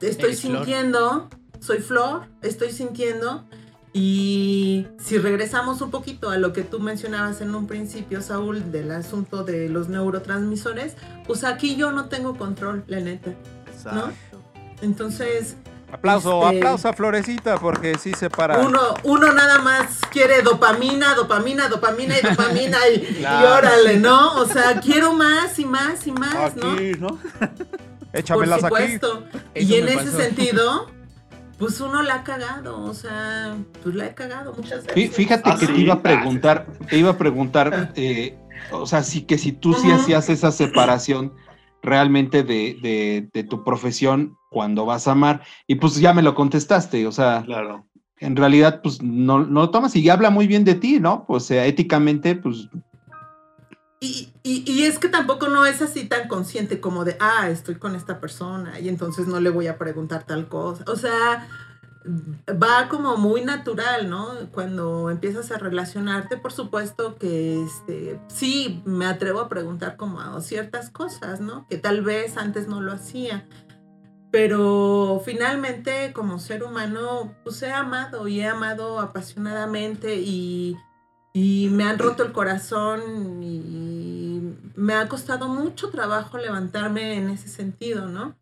estoy Eres Flor. sintiendo, soy Flor, estoy sintiendo. Y si regresamos un poquito a lo que tú mencionabas en un principio, Saúl, del asunto de los neurotransmisores, pues aquí yo no tengo control, la neta. Exacto. Entonces, Aplauso, Este- aplauso a Florecita, porque sí se para. uno, uno nada más quiere dopamina, dopamina, dopamina y dopamina y, [LAUGHS] y órale, ¿no? O sea, quiero más y más y más, ¿no? Aquí, ¿no? Échamelas Por supuesto. Eso Y en ese sentido, [LAUGHS] pues uno la ha cagado, o sea, pues la he cagado muchas veces. Fíjate Ah, que sí. te iba a preguntar, te iba a preguntar, [LAUGHS] eh, o sea, sí que si tú sí hacías esa separación realmente de, de- de tu profesión cuando vas a amar, y pues ya me lo contestaste, o sea, Claro. en realidad pues no, no lo tomas y habla muy bien de ti, ¿no? O sea, éticamente pues Y, y- y es que tampoco no es así tan consciente como de, ah, estoy con esta persona y entonces no le voy a preguntar tal cosa. O sea, va como muy natural, ¿no? Cuando empiezas a relacionarte, por supuesto que este, sí, me atrevo a preguntar como ciertas cosas, ¿no? Que tal vez antes no lo hacía. Pero finalmente, como ser humano, pues he amado y he amado apasionadamente y, y me han roto el corazón y me ha costado mucho trabajo levantarme en ese sentido, ¿no?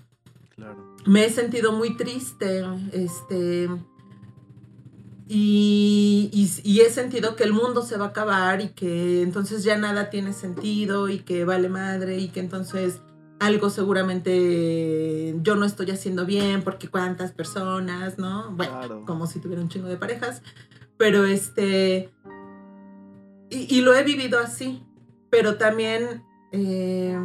Claro. me he sentido muy triste, este, y, y- y he sentido que el mundo se va a acabar y que entonces ya nada tiene sentido y que vale madre y que entonces algo seguramente yo no estoy haciendo bien porque cuántas personas, ¿no? Bueno, Claro. como si tuviera un chingo de parejas, pero este, y, lo he vivido así, pero también... eh,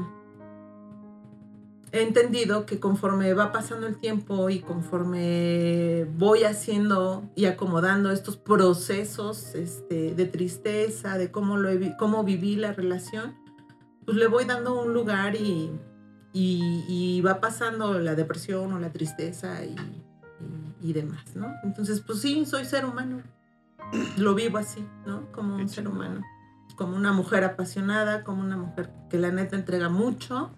he entendido que conforme va pasando el tiempo y conforme voy haciendo y acomodando estos procesos este, de tristeza, de cómo, lo cómo viví la relación, pues le voy dando un lugar y, y- y va pasando la depresión o la tristeza y- y demás, ¿no? Entonces, pues sí, soy ser humano. [CLEARS THROAT] Lo vivo así, ¿no? Como un ser humano. Como una mujer apasionada, como una mujer que la neta entrega mucho.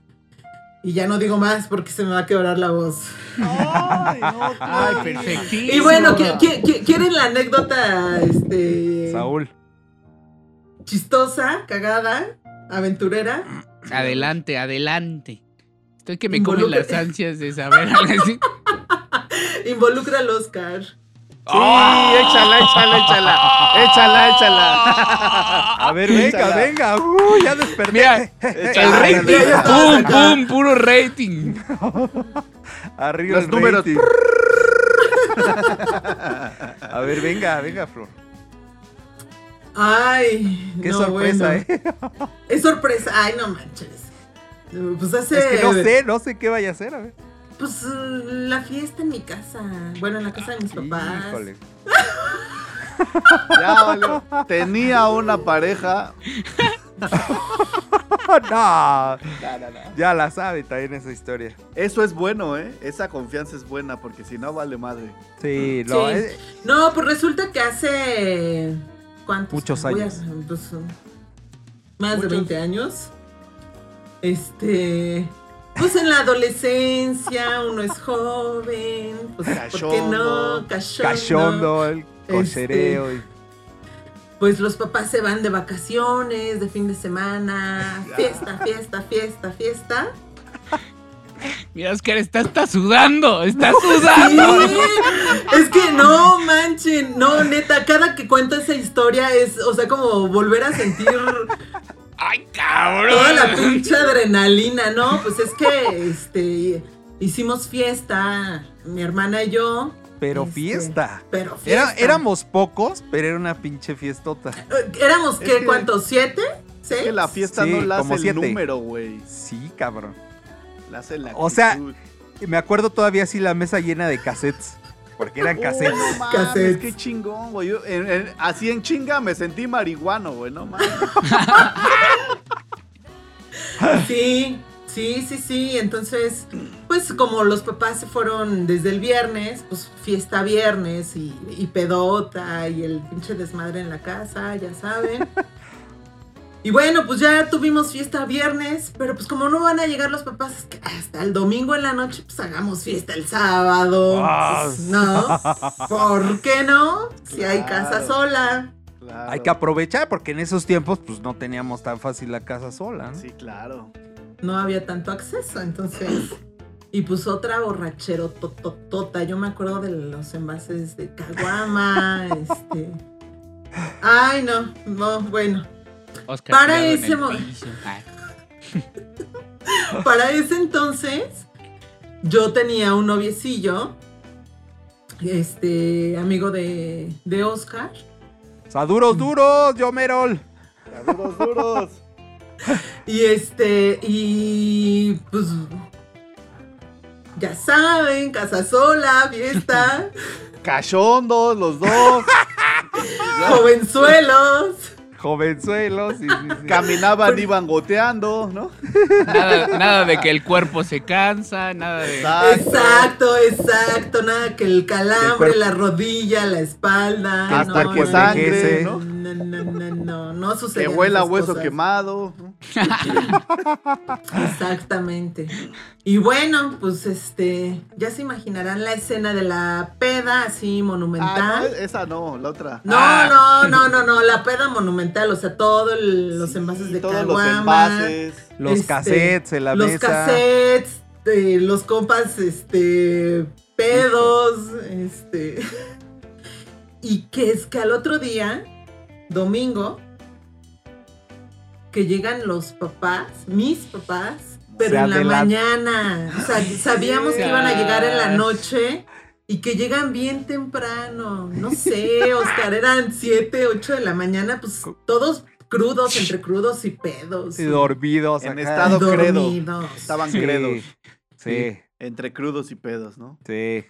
Y ya no digo más porque se me va a quebrar la voz. Ay, no, [LAUGHS] Ay, perfectísimo. Y bueno, ¿qui- qui- qui- ¿quieren la anécdota este, Saúl. chistosa, cagada, aventurera? Adelante, adelante. Estoy que me Involucra- comen las ansias de saber algo así. [LAUGHS] Involucra al Oscar. Sí, échala, échala, échala. Échala, échala. A ver, venga, Échala. venga. Uh, ya desperté. Mira, el rating. Pum, pum, puro rating. Arriba Los el números. rating. A ver, venga, venga, Flor. Ay, Qué no, sorpresa, bueno. ¿eh? Es sorpresa. Ay, no manches. Pues hace. Es que no sé, no sé qué vaya a hacer, a ver. Pues la fiesta en mi casa. Bueno, en la casa de mis papás. Híjole. [LAUGHS] Ya, valió. Tenía una pareja. [LAUGHS] no, ya la sabe también esa historia. Eso es bueno, ¿eh? Esa confianza es buena porque si no vale madre. Sí, no, Sí. eh, No, pues resulta que hace. ¿Cuántos? Muchos a- años. más Muchos. de 20 años. Este. Pues en la adolescencia uno es joven. Pues, ¿por qué Cachondo. no? Cachondo. cachondo, el Este, cochereo. y- Pues los papás se van de vacaciones, de fin de semana. [LAUGHS] Fiesta, fiesta, fiesta, fiesta. Mira, Oscar, está, está sudando. Está [LAUGHS] Sí, sudando. es que no manchen, no, neta, cada que cuento esa historia es, o sea, como volver a sentir Ay, cabrón. toda la pinche adrenalina, ¿no? Pues es que, este, hicimos fiesta, mi hermana y yo. Pero Este, fiesta. Pero Era- fiesta. éramos pocos, pero era una pinche fiestota. Éramos, Es ¿qué? que- ¿Cuántos? ¿Siete? ¿Seis? Es que la fiesta Sí, no la hace el siete. número, güey. Sí, cabrón. La hace la O sea, actitud. Me acuerdo todavía así la mesa llena de cassettes. Porque eran cassettes. Oh, no mames, Cassettes. qué chingón, güey. Yo, en- en- así en chinga me sentí marihuano, güey, no mames. [LAUGHS] Sí, sí, sí, sí. Entonces, pues como los papás se fueron desde el viernes, pues fiesta viernes y, y pedota y el pinche desmadre en la casa, ya saben. [LAUGHS] Y bueno, pues ya tuvimos fiesta viernes, pero pues como no van a llegar los papás hasta el domingo en la noche, pues hagamos fiesta el sábado. Ah. Pues, no, ¿por qué no? Si hay casa sola. Claro. Hay que aprovechar porque en esos tiempos pues no teníamos tan fácil la casa sola. ¿no? Sí, claro. no había tanto acceso, entonces. Y pues otra borrachero tototota. Yo me acuerdo de los envases de caguama, [LAUGHS] este. Ay, no, no, bueno. Oscar Para ese. [LAUGHS] Para ese entonces, yo tenía un noviecillo, este, amigo de, de Oscar. O sea, duros, duros, yo Merol. Duros, duros. [LAUGHS] Y este, y pues. Ya saben, casa sola, fiesta, [LAUGHS] Cachondos, los dos. jovenzuelos. Jovenzuelos. Sí, sí, sí. Caminaban, iban goteando, ¿no? Nada, nada de que el cuerpo se cansa, nada de. Exacto, exacto. Nada que el El calambre, cuerpo- la rodilla, la espalda. Hasta no, que sangre. ¿no? No, no, no, no, no, no Que sucede. huela hueso quemado. [LAUGHS] Exactamente. Y bueno, pues este, ya se imaginarán la escena de la peda así Ah, no, monumental. esa no, la otra. No, Ah. no, no, no, no, la peda monumental, o sea, todos los Sí, envases de todos los caguama, envases. Los Este, cassettes en la los mesa. cassettes, eh, los compas, este, pedos, este, [LAUGHS] y que es que al otro día, domingo, que llegan los papás, mis papás, pero Se en la mañana, o sea, sabíamos que iban a llegar en la noche. Y que llegan bien temprano, no sé, Oscar, eran 7, 8 de la mañana, pues todos crudos, entre crudos y pedos. Y dormidos. En acá. estado credo. dormidos. Estaban Sí, credos. Sí, Entre crudos y pedos, ¿no? sí.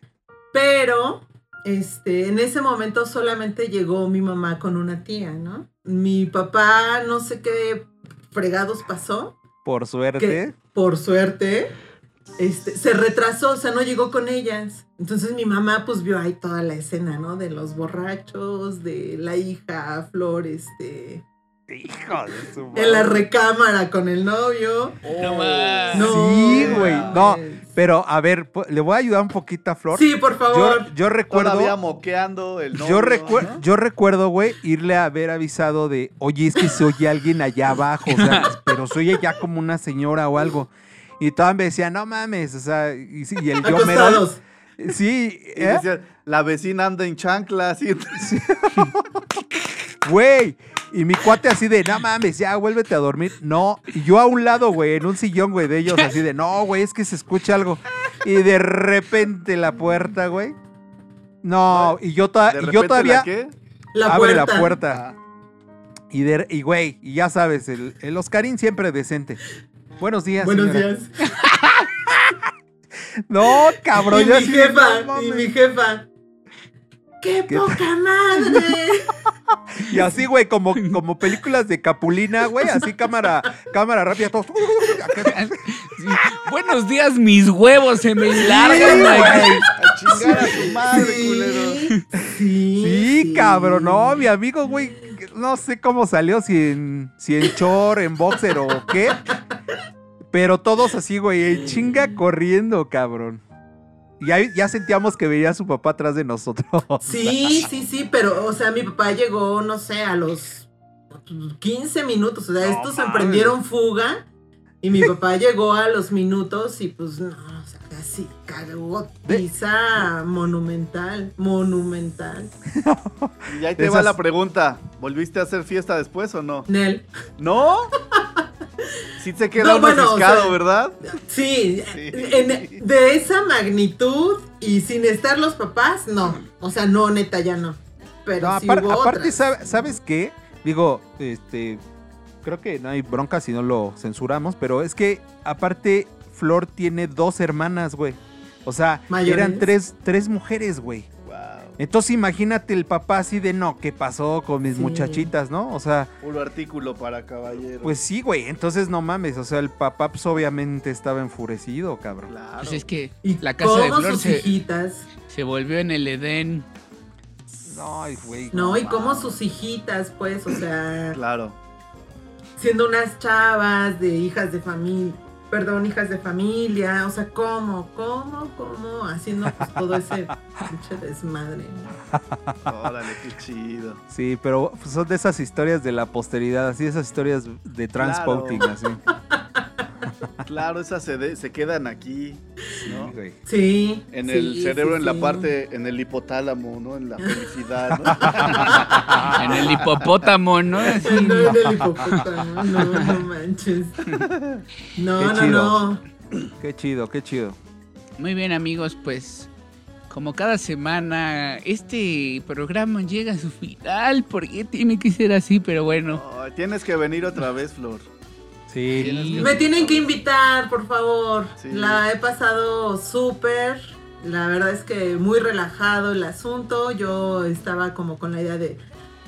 Pero, este, en ese momento solamente llegó mi mamá con una tía, ¿no? Mi papá, no sé qué fregados pasó, Por que suerte. por suerte, este, se retrasó, o sea, no llegó con ellas. Entonces mi mamá, pues, vio ahí toda la escena, ¿no? De los borrachos, de la hija, Flor, este, Hijo de su [LAUGHS] en la madre. recámara con el novio. No más. No, Sí, güey. No, pero a ver, le voy a ayudar un poquito a Flor. Sí, por favor. Yo, yo recuerdo. Todavía moqueando el novio, Yo, ¿no? yo recuerdo, güey, irle a haber avisado de, oye, es que se oye alguien allá abajo, o sea, [LAUGHS] pero se oye ya como una señora o algo. Y todavía me decía, no mames, o sea, y, sí, y el yo mero. Sí, Y ¿eh? decía, la vecina anda en chanclas. Y... [LAUGHS] güey. Y mi cuate así de, no mames, ya vuélvete a dormir. No, y yo a un lado, güey, en un sillón, güey, de ellos, así de, no, güey, es que se escucha algo. Y de repente la puerta, güey. No, y yo, ta- De y yo todavía ¿la qué? La abre puerta. la puerta. Y, de, y güey, y ya sabes, el, el Oscarín siempre decente. Buenos días. Buenos señora. días. [LAUGHS] No, cabrón. y yo mi así de, jefa, no y mi jefa. ¡Qué, ¿Qué poca madre! [LAUGHS] Y así, güey, como, [LAUGHS] como películas de Capulina, güey, así cámara, cámara rápida, todos. Sí. Buenos días, mis huevos se me largan. güey. güey. a chingar a su madre, culero. sí, sí, Sí, cabrón, no, mi amigo, güey, no sé cómo salió, si en, si en short, en boxer o qué. Pero todos así, güey, chinga corriendo, cabrón. Y ahí ya sentíamos que veía a su papá atrás de nosotros. Sí, sí, sí, pero, o sea, mi papá llegó, no sé, a los 15 minutos. O sea, No estos emprendieron fuga y mi papá llegó a los minutos y pues no, o sea, casi cagó pizza monumental, monumental. Y ahí te Esas- va la pregunta. ¿Volviste a hacer fiesta después o no? Nel. ¿No? Sí se queda No, uno bueno, o ciscado, sea, ¿verdad? Sí, Sí. en- de esa magnitud y sin estar los papás, no. O sea, no, neta, ya no. Pero No, sí apar- hubo aparte, otras. ¿sabe- ¿sabes qué? Digo, este, creo que no hay bronca si no lo censuramos, pero es que aparte Flor tiene dos hermanas, güey. O sea, ¿Mayores? eran tres, tres mujeres, güey. Entonces imagínate el papá así de, no, ¿qué pasó con mis Sí. muchachitas, no? O sea, Puro artículo para caballero. pues sí, güey. Entonces no mames, o sea, el papá pues obviamente estaba enfurecido, cabrón. Claro. Pues es que Y la casa de Flor sus se, hijitas. se volvió en el Edén. Ay, güey. No, y cómo mames. sus hijitas, pues, o sea, Claro. siendo unas chavas de hijas de familia, perdón, hijas de familia, o sea, cómo, cómo, cómo, haciendo pues, todo ese [LAUGHS] pinche desmadre. Órale, qué chido. Sí, pero son de esas historias de la posteridad, así esas historias de transporting, así. [LAUGHS] [LAUGHS] Claro, esas se, de- se quedan aquí, ¿no? Sí. En el sí, cerebro, en la sí. parte, en el hipotálamo, ¿no? En la felicidad, ¿no? [LAUGHS] En el hipopótamo, ¿no? [LAUGHS] No, en el hipopótamo, no, no manches. No, Qué no, chido. no. Qué chido, qué chido. Muy bien, amigos, pues como cada semana este programa llega a su final, porque tiene que ser así, pero bueno. Tienes que venir otra vez, Flor. Sí. Me tienen que invitar, por favor. Sí. La he pasado súper. La verdad es que muy relajado el asunto. Yo estaba como con la idea de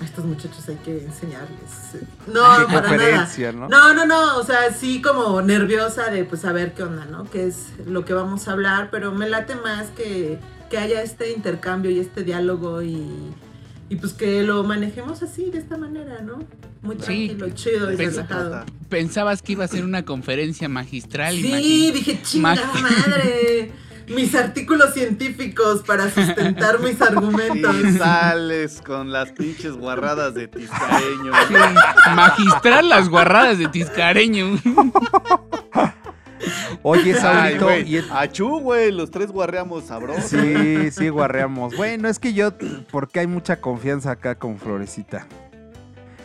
a estos muchachos hay que enseñarles. No, Qué para nada. ¿no? No, no, no, o sea, sí como nerviosa de pues saber qué onda, ¿no? Qué es lo que vamos a hablar, pero me late más que, que haya este intercambio y este diálogo y, y pues que lo manejemos así, de esta manera, ¿no? Muy Sí. tranquilo, chido y. Pensabas que iba a ser una conferencia magistral. Sí, dije, chingada madre. Mis artículos científicos para sustentar mis [LAUGHS] argumentos. Y sales con las pinches guarradas de Tiscareño. Sí, magistral las guarradas de Tiscareño. [LAUGHS] Oye, Ay, Saulito, güey. y el- Achú, güey, los tres guarreamos sabroso. Sí, sí, guarreamos. Bueno, es que yo, porque hay mucha confianza acá con Florecita.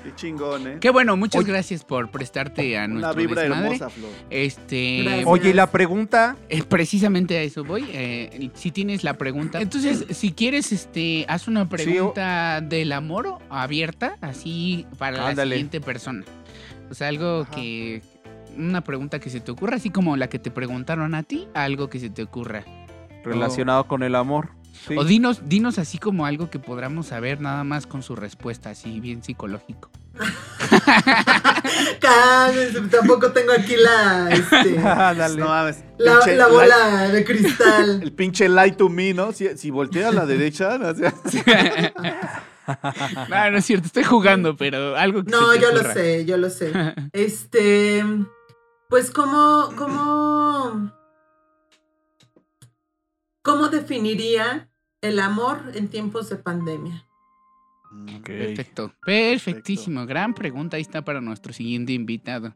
Qué chingón, ¿eh? Qué bueno, muchas Oye. gracias por prestarte a Una nuestro vibra desmadre. hermosa, Flor. Este, Gracias. Oye, y la pregunta, eh, precisamente a eso voy. eh, si tienes la pregunta. Entonces, si quieres, este, haz una pregunta del amor abierta, así para Ándale. la siguiente persona. O sea, algo Ajá. que, una pregunta que se te ocurra, así como la que te preguntaron a ti, algo que se te ocurra. relacionado con el amor. Sí. O dinos, dinos así como algo que podamos saber nada más con su respuesta, así bien psicológico. [LAUGHS] Cálmense, tampoco tengo aquí la, este, [LAUGHS] Ándale. No mames. la, Pinche la light- bola de cristal. [LAUGHS] el pinche light to me, ¿no? Si, si voltea a la derecha, ¿no? O sea, no, no es cierto, estoy jugando, pero algo que No, se te yo lo sé, yo lo sé. Este, pues cómo, cómo, cómo definiría el amor en tiempos de pandemia. Ok. Perfecto, perfectísimo. Gran pregunta, ahí está para nuestro siguiente invitado.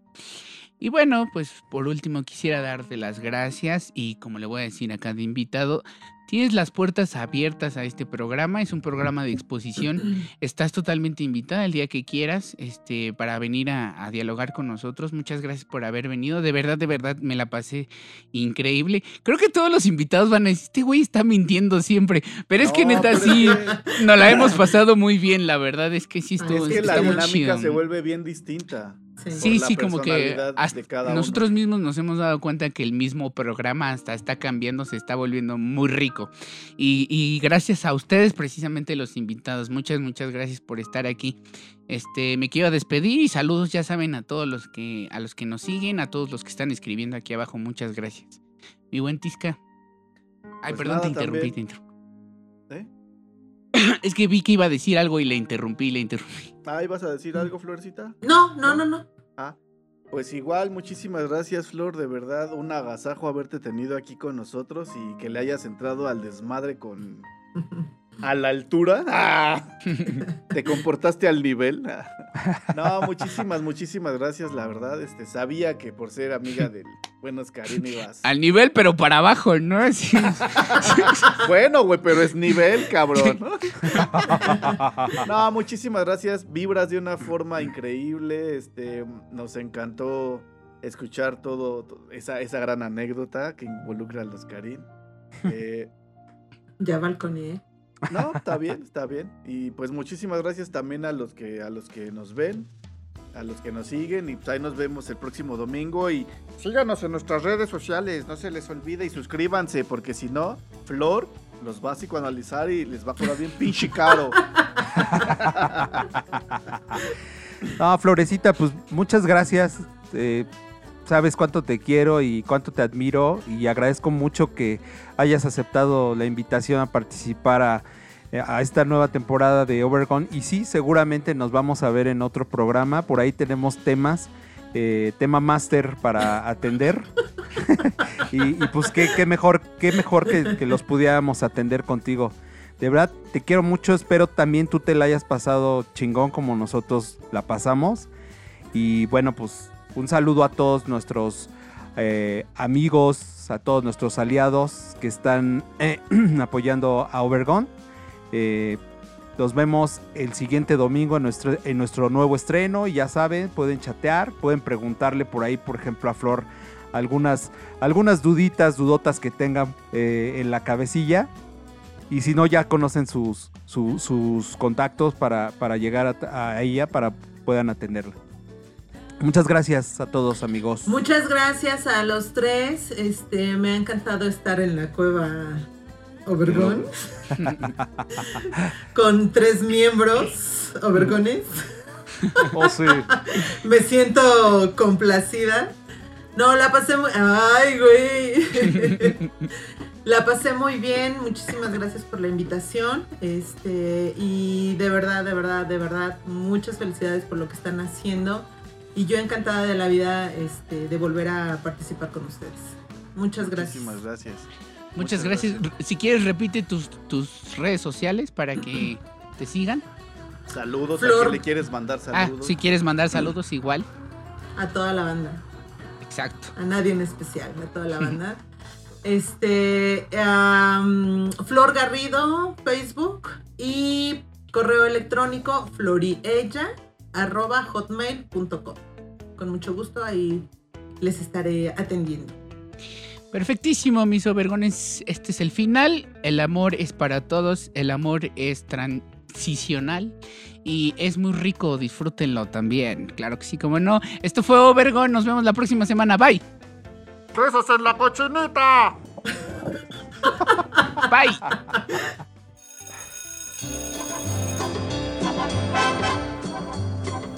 Y bueno, pues por último quisiera darte las gracias y como le voy a decir a cada invitado, tienes las puertas abiertas a este programa, es un programa de exposición, [CLEARS THROAT] estás totalmente invitada el día que quieras este, para venir a, a dialogar con nosotros. Muchas gracias por haber venido, de verdad, de verdad me la pasé increíble. Creo que todos los invitados van a decir, este güey está mintiendo siempre, pero es que neta sí, que- nos la hemos [LAUGHS] pasado muy bien, la verdad es que sí estuvo, Es que la está muy dinámica chido. se vuelve bien distinta. Sí. Sí, como que uno. nosotros mismos nos hemos dado cuenta que el mismo programa hasta está cambiando, se está volviendo muy rico. Y, y gracias a ustedes, precisamente los invitados, muchas, muchas gracias por estar aquí. Este, me quiero despedir y saludos, ya saben, a todos los que, a los que nos siguen, a todos los que están escribiendo aquí abajo, muchas gracias. Mi buen Tisca. Ay, Pues perdón, nada, te interrumpí, también. te interrumpí. ¿Eh? Es que vi que iba a decir algo y le interrumpí, le interrumpí. Ay, ¿vas a decir algo, Florcita? No, no, no, no. Ah, pues igual, muchísimas gracias, Flor. De verdad, un agasajo haberte tenido aquí con nosotros y que le hayas entrado al desmadre con. [LAUGHS] a la altura. [LAUGHS] Ah, Te comportaste al nivel. Ah. No, muchísimas, muchísimas gracias, la verdad. Este, sabía que por ser amiga del buen Oscarín ibas. Al nivel, pero para abajo, ¿no? [LAUGHS] Así. Bueno, güey, pero es nivel, cabrón. No, muchísimas gracias. Vibras de una forma increíble. Este, nos encantó escuchar todo, to- esa, esa gran anécdota que involucra a los Karim. Eh, Ya balconeé. No, está bien, está bien. Y pues muchísimas gracias también a los que, a los que nos ven, a los que nos siguen. Y pues ahí nos vemos el próximo domingo. Y síganos en nuestras redes sociales, no se les olvide y suscríbanse, porque si no, Flor los va a psicoanalizar y les va a cobrar bien pinche caro. [LAUGHS] No, Florecita, pues muchas gracias. eh, sabes cuánto te quiero y cuánto te admiro y agradezco mucho que hayas aceptado la invitación a participar a, a esta nueva temporada de Overgone. Y sí, seguramente nos vamos a ver en otro programa. Por ahí tenemos temas, eh, tema máster para [LAUGHS] atender. [LAUGHS] y, y pues qué, qué mejor, qué mejor que, que los pudiéramos atender contigo. De verdad, te quiero mucho. Espero también tú te la hayas pasado chingón como nosotros la pasamos. Y bueno, pues un saludo a todos nuestros eh, amigos, a todos nuestros aliados que están eh, [CLEARS THROAT] apoyando a Overgone. Eh, nos vemos el siguiente domingo en nuestro, en nuestro nuevo estreno. Y ya saben, pueden chatear, pueden preguntarle por ahí, por ejemplo, a Flor algunas, algunas duditas, dudotas que tengan en la cabecilla. Y si no, ya conocen sus, su- sus contactos para, para llegar a, a ella, para puedan atenderla. Muchas gracias a todos, amigos. Muchas gracias a los tres. Este, me ha encantado estar en la cueva Obergón. [LAUGHS] con tres miembros Obergones. [LAUGHS] Oh, sí. Me siento complacida. No, la pasé muy. ¡Ay, güey! [LAUGHS] La pasé muy bien, muchísimas gracias por la invitación. Este, y de verdad, de verdad, de verdad, muchas felicidades por lo que están haciendo. Y yo encantada de la vida este, de volver a participar con ustedes. Muchas gracias. Muchísimas gracias. Muchas gracias. Si quieres, repite tus, tus redes sociales para que [CLEARS THROAT] te sigan. Saludos. ¿A Flor. quién le quieres mandar Ah, saludos? si quieres mandar saludos, igual. A toda la banda. Exacto. a nadie en especial, a toda la [LAUGHS] banda. Este, Flor Garrido, Facebook y correo electrónico floriella arroba hotmail.com. Con mucho gusto ahí les estaré atendiendo. Perfectísimo, mis obergones. Este es el final. El amor es para todos. El amor es transicional. Y es muy rico. Disfrútenlo también. Claro que sí, como no. Esto fue Obergon. Nos vemos la próxima semana. Bye. ¡Besos en la cochinita! Bye. [LAUGHS]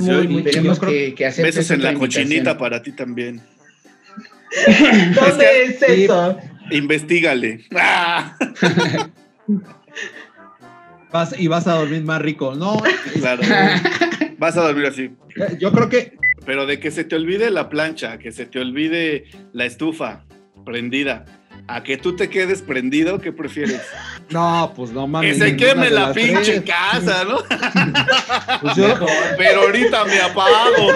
Muy, muy Tenemos creo- que, que hacer Besos en la cochinita para ti también. [LAUGHS] ¿Dónde es sí. eso? Investígale. ¡Ah! [LAUGHS] Vas, y vas a dormir más rico. No, Claro. [LAUGHS] Vas a dormir así. yo creo que Pero de que se te olvide la plancha, que se te olvide la estufa prendida, a que tú te quedes prendido, ¿qué prefieres? [LAUGHS] no, pues no Que mames. se ninguna queme la pinche tres. casa, ¿no? [LAUGHS] [LAUGHS] Pues yo, Pero ahorita me apago.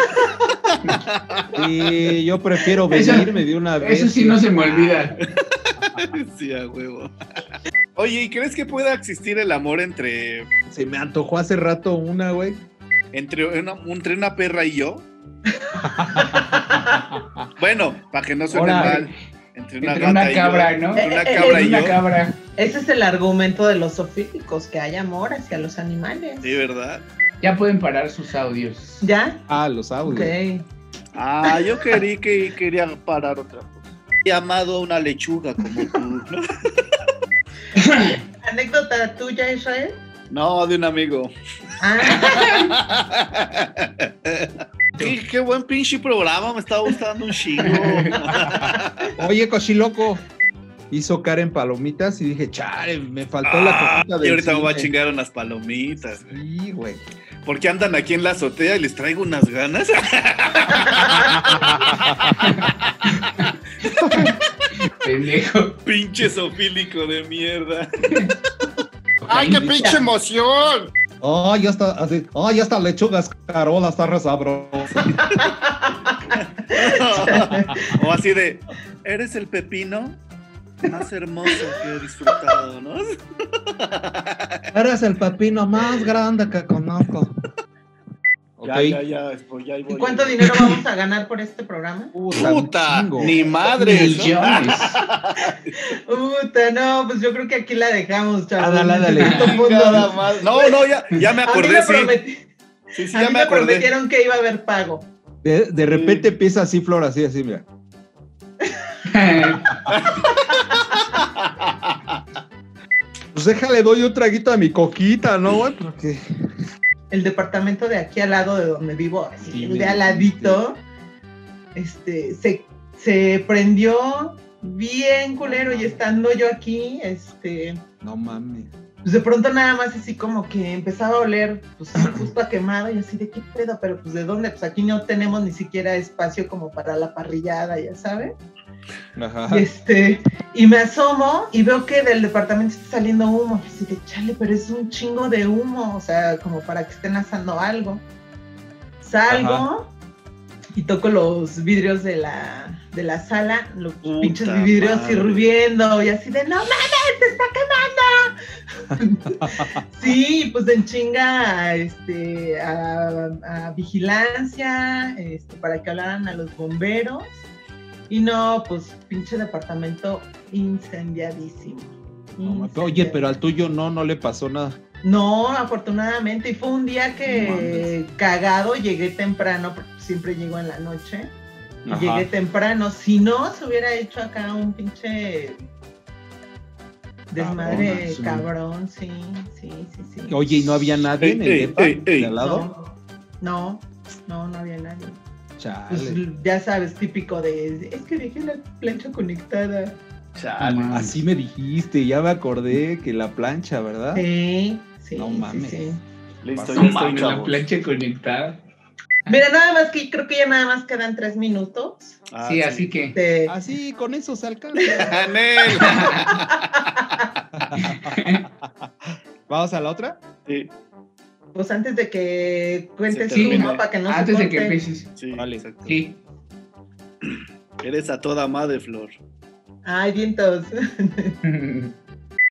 y yo prefiero Eso- venirme de una vez. Eso sí no se me olvida. Sí, a huevo. Oye, ¿y crees que pueda existir el amor entre, Se me antojó hace rato una, güey. entre, una, entre una perra y yo? Bueno, para que no suene Ahora, mal. Entre una Entre gata una y cabra, yo. ¿no? Entre una Eh, eh, cabra y Una yo. cabra. Ese es el argumento de los sofílicos, que hay amor hacia los animales. Sí, ¿verdad? Ya pueden parar sus audios. ¿Ya? Ah, los audios. Ok. Ah, yo querí que quería parar otra cosa. He amado a una lechuga como tú. ¿no? [LAUGHS] ¿Anécdota tuya, Israel? No, de un amigo. Ah, [LAUGHS] qué, qué buen pinche programa, me estaba gustando un chingo. [LAUGHS] Oye, cochiloco. Hizo Karen palomitas y dije, chale, me faltó la Ah, copita y del ahorita me voy a cine". chingar unas palomitas. güey. Sí, güey. Porque andan aquí en la azotea y les traigo unas ganas. [LAUGHS] Pendejo. Pinche sofílico de mierda. ¡Ay, qué pinche emoción! Oh, ya está, así. Oh, ya está lechugas, Carola, está re sabrosa. [LAUGHS] o así de, ¿eres el pepino? Más hermoso que he disfrutado, ¿no? Eres el pepino más grande que conozco. Ok. Ya, ya, ya, pues ya ahí ¿Y voy. cuánto dinero vamos a ganar por este programa? Puta, ¡Puta! ¡Ni madre! Millones. [LAUGHS] Puta, no, pues yo creo que aquí la dejamos, chavos. Ándale, ándale. [LAUGHS] No, no, ya, ya me A mí acordé, me, sí. prometi- Sí, sí, a ya mí me me acordé. prometieron que iba a haber pago. De, de repente empieza así, Flor, así, así, mira. [LAUGHS] Pues déjale, doy un traguito a mi coquita, ¿no, güey? Porque. El departamento de aquí al lado de donde vivo, así, Sí, de al ladito, este, se, se prendió bien culero y estando yo aquí, este, No mames. pues de pronto nada más así como que empezaba a oler pues justo a quemado y así de qué pedo, pero pues de dónde, pues aquí no tenemos ni siquiera espacio como para la parrillada, ya sabes. Ajá. Y este, y me asomo y veo que del departamento está saliendo humo. Y de chale, pero es un chingo de humo, o sea, como para que estén asando algo. Salgo y toco los vidrios de la, de la sala, los Puta pinches vidrios madre. hirviendo, y así de no mames, se está quemando. [LAUGHS] sí, pues en chinga este, a, a vigilancia, este, para que hablaran a los bomberos. Y no, pues pinche departamento incendiadísimo. Oye, pero al tuyo no, no le pasó nada. No, afortunadamente. Y fue un día que cagado, llegué temprano, porque siempre llego en la noche. Y Ajá. llegué temprano. Si no, se hubiera hecho acá un pinche desmadre Cabrón, cabrón, sí, sí, sí, sí. Oye, ¿y no había nadie Ey, en el ey, depa ey, ey. de al lado? No, no, no, no había nadie. Pues ya sabes, típico de, es que dejé la plancha conectada. Chale. Así me dijiste, ya me acordé que la plancha, ¿verdad? Sí, sí, No mames. sí. Listo, No ya estoy, Mames, la plancha conectada. Mira, nada más que creo que ya nada más quedan tres minutos. Ah, sí, así que. Así, con eso se alcanza. [LAUGHS] Anel. [LAUGHS] ¿Vamos a la otra? Sí, pues antes de que cuentes Se tú, termine. ¿no? Para que no Antes se de que empieces. sí, Vale. exacto. Sí. Eres a toda madre, Flor. Ay, vientos. [LAUGHS]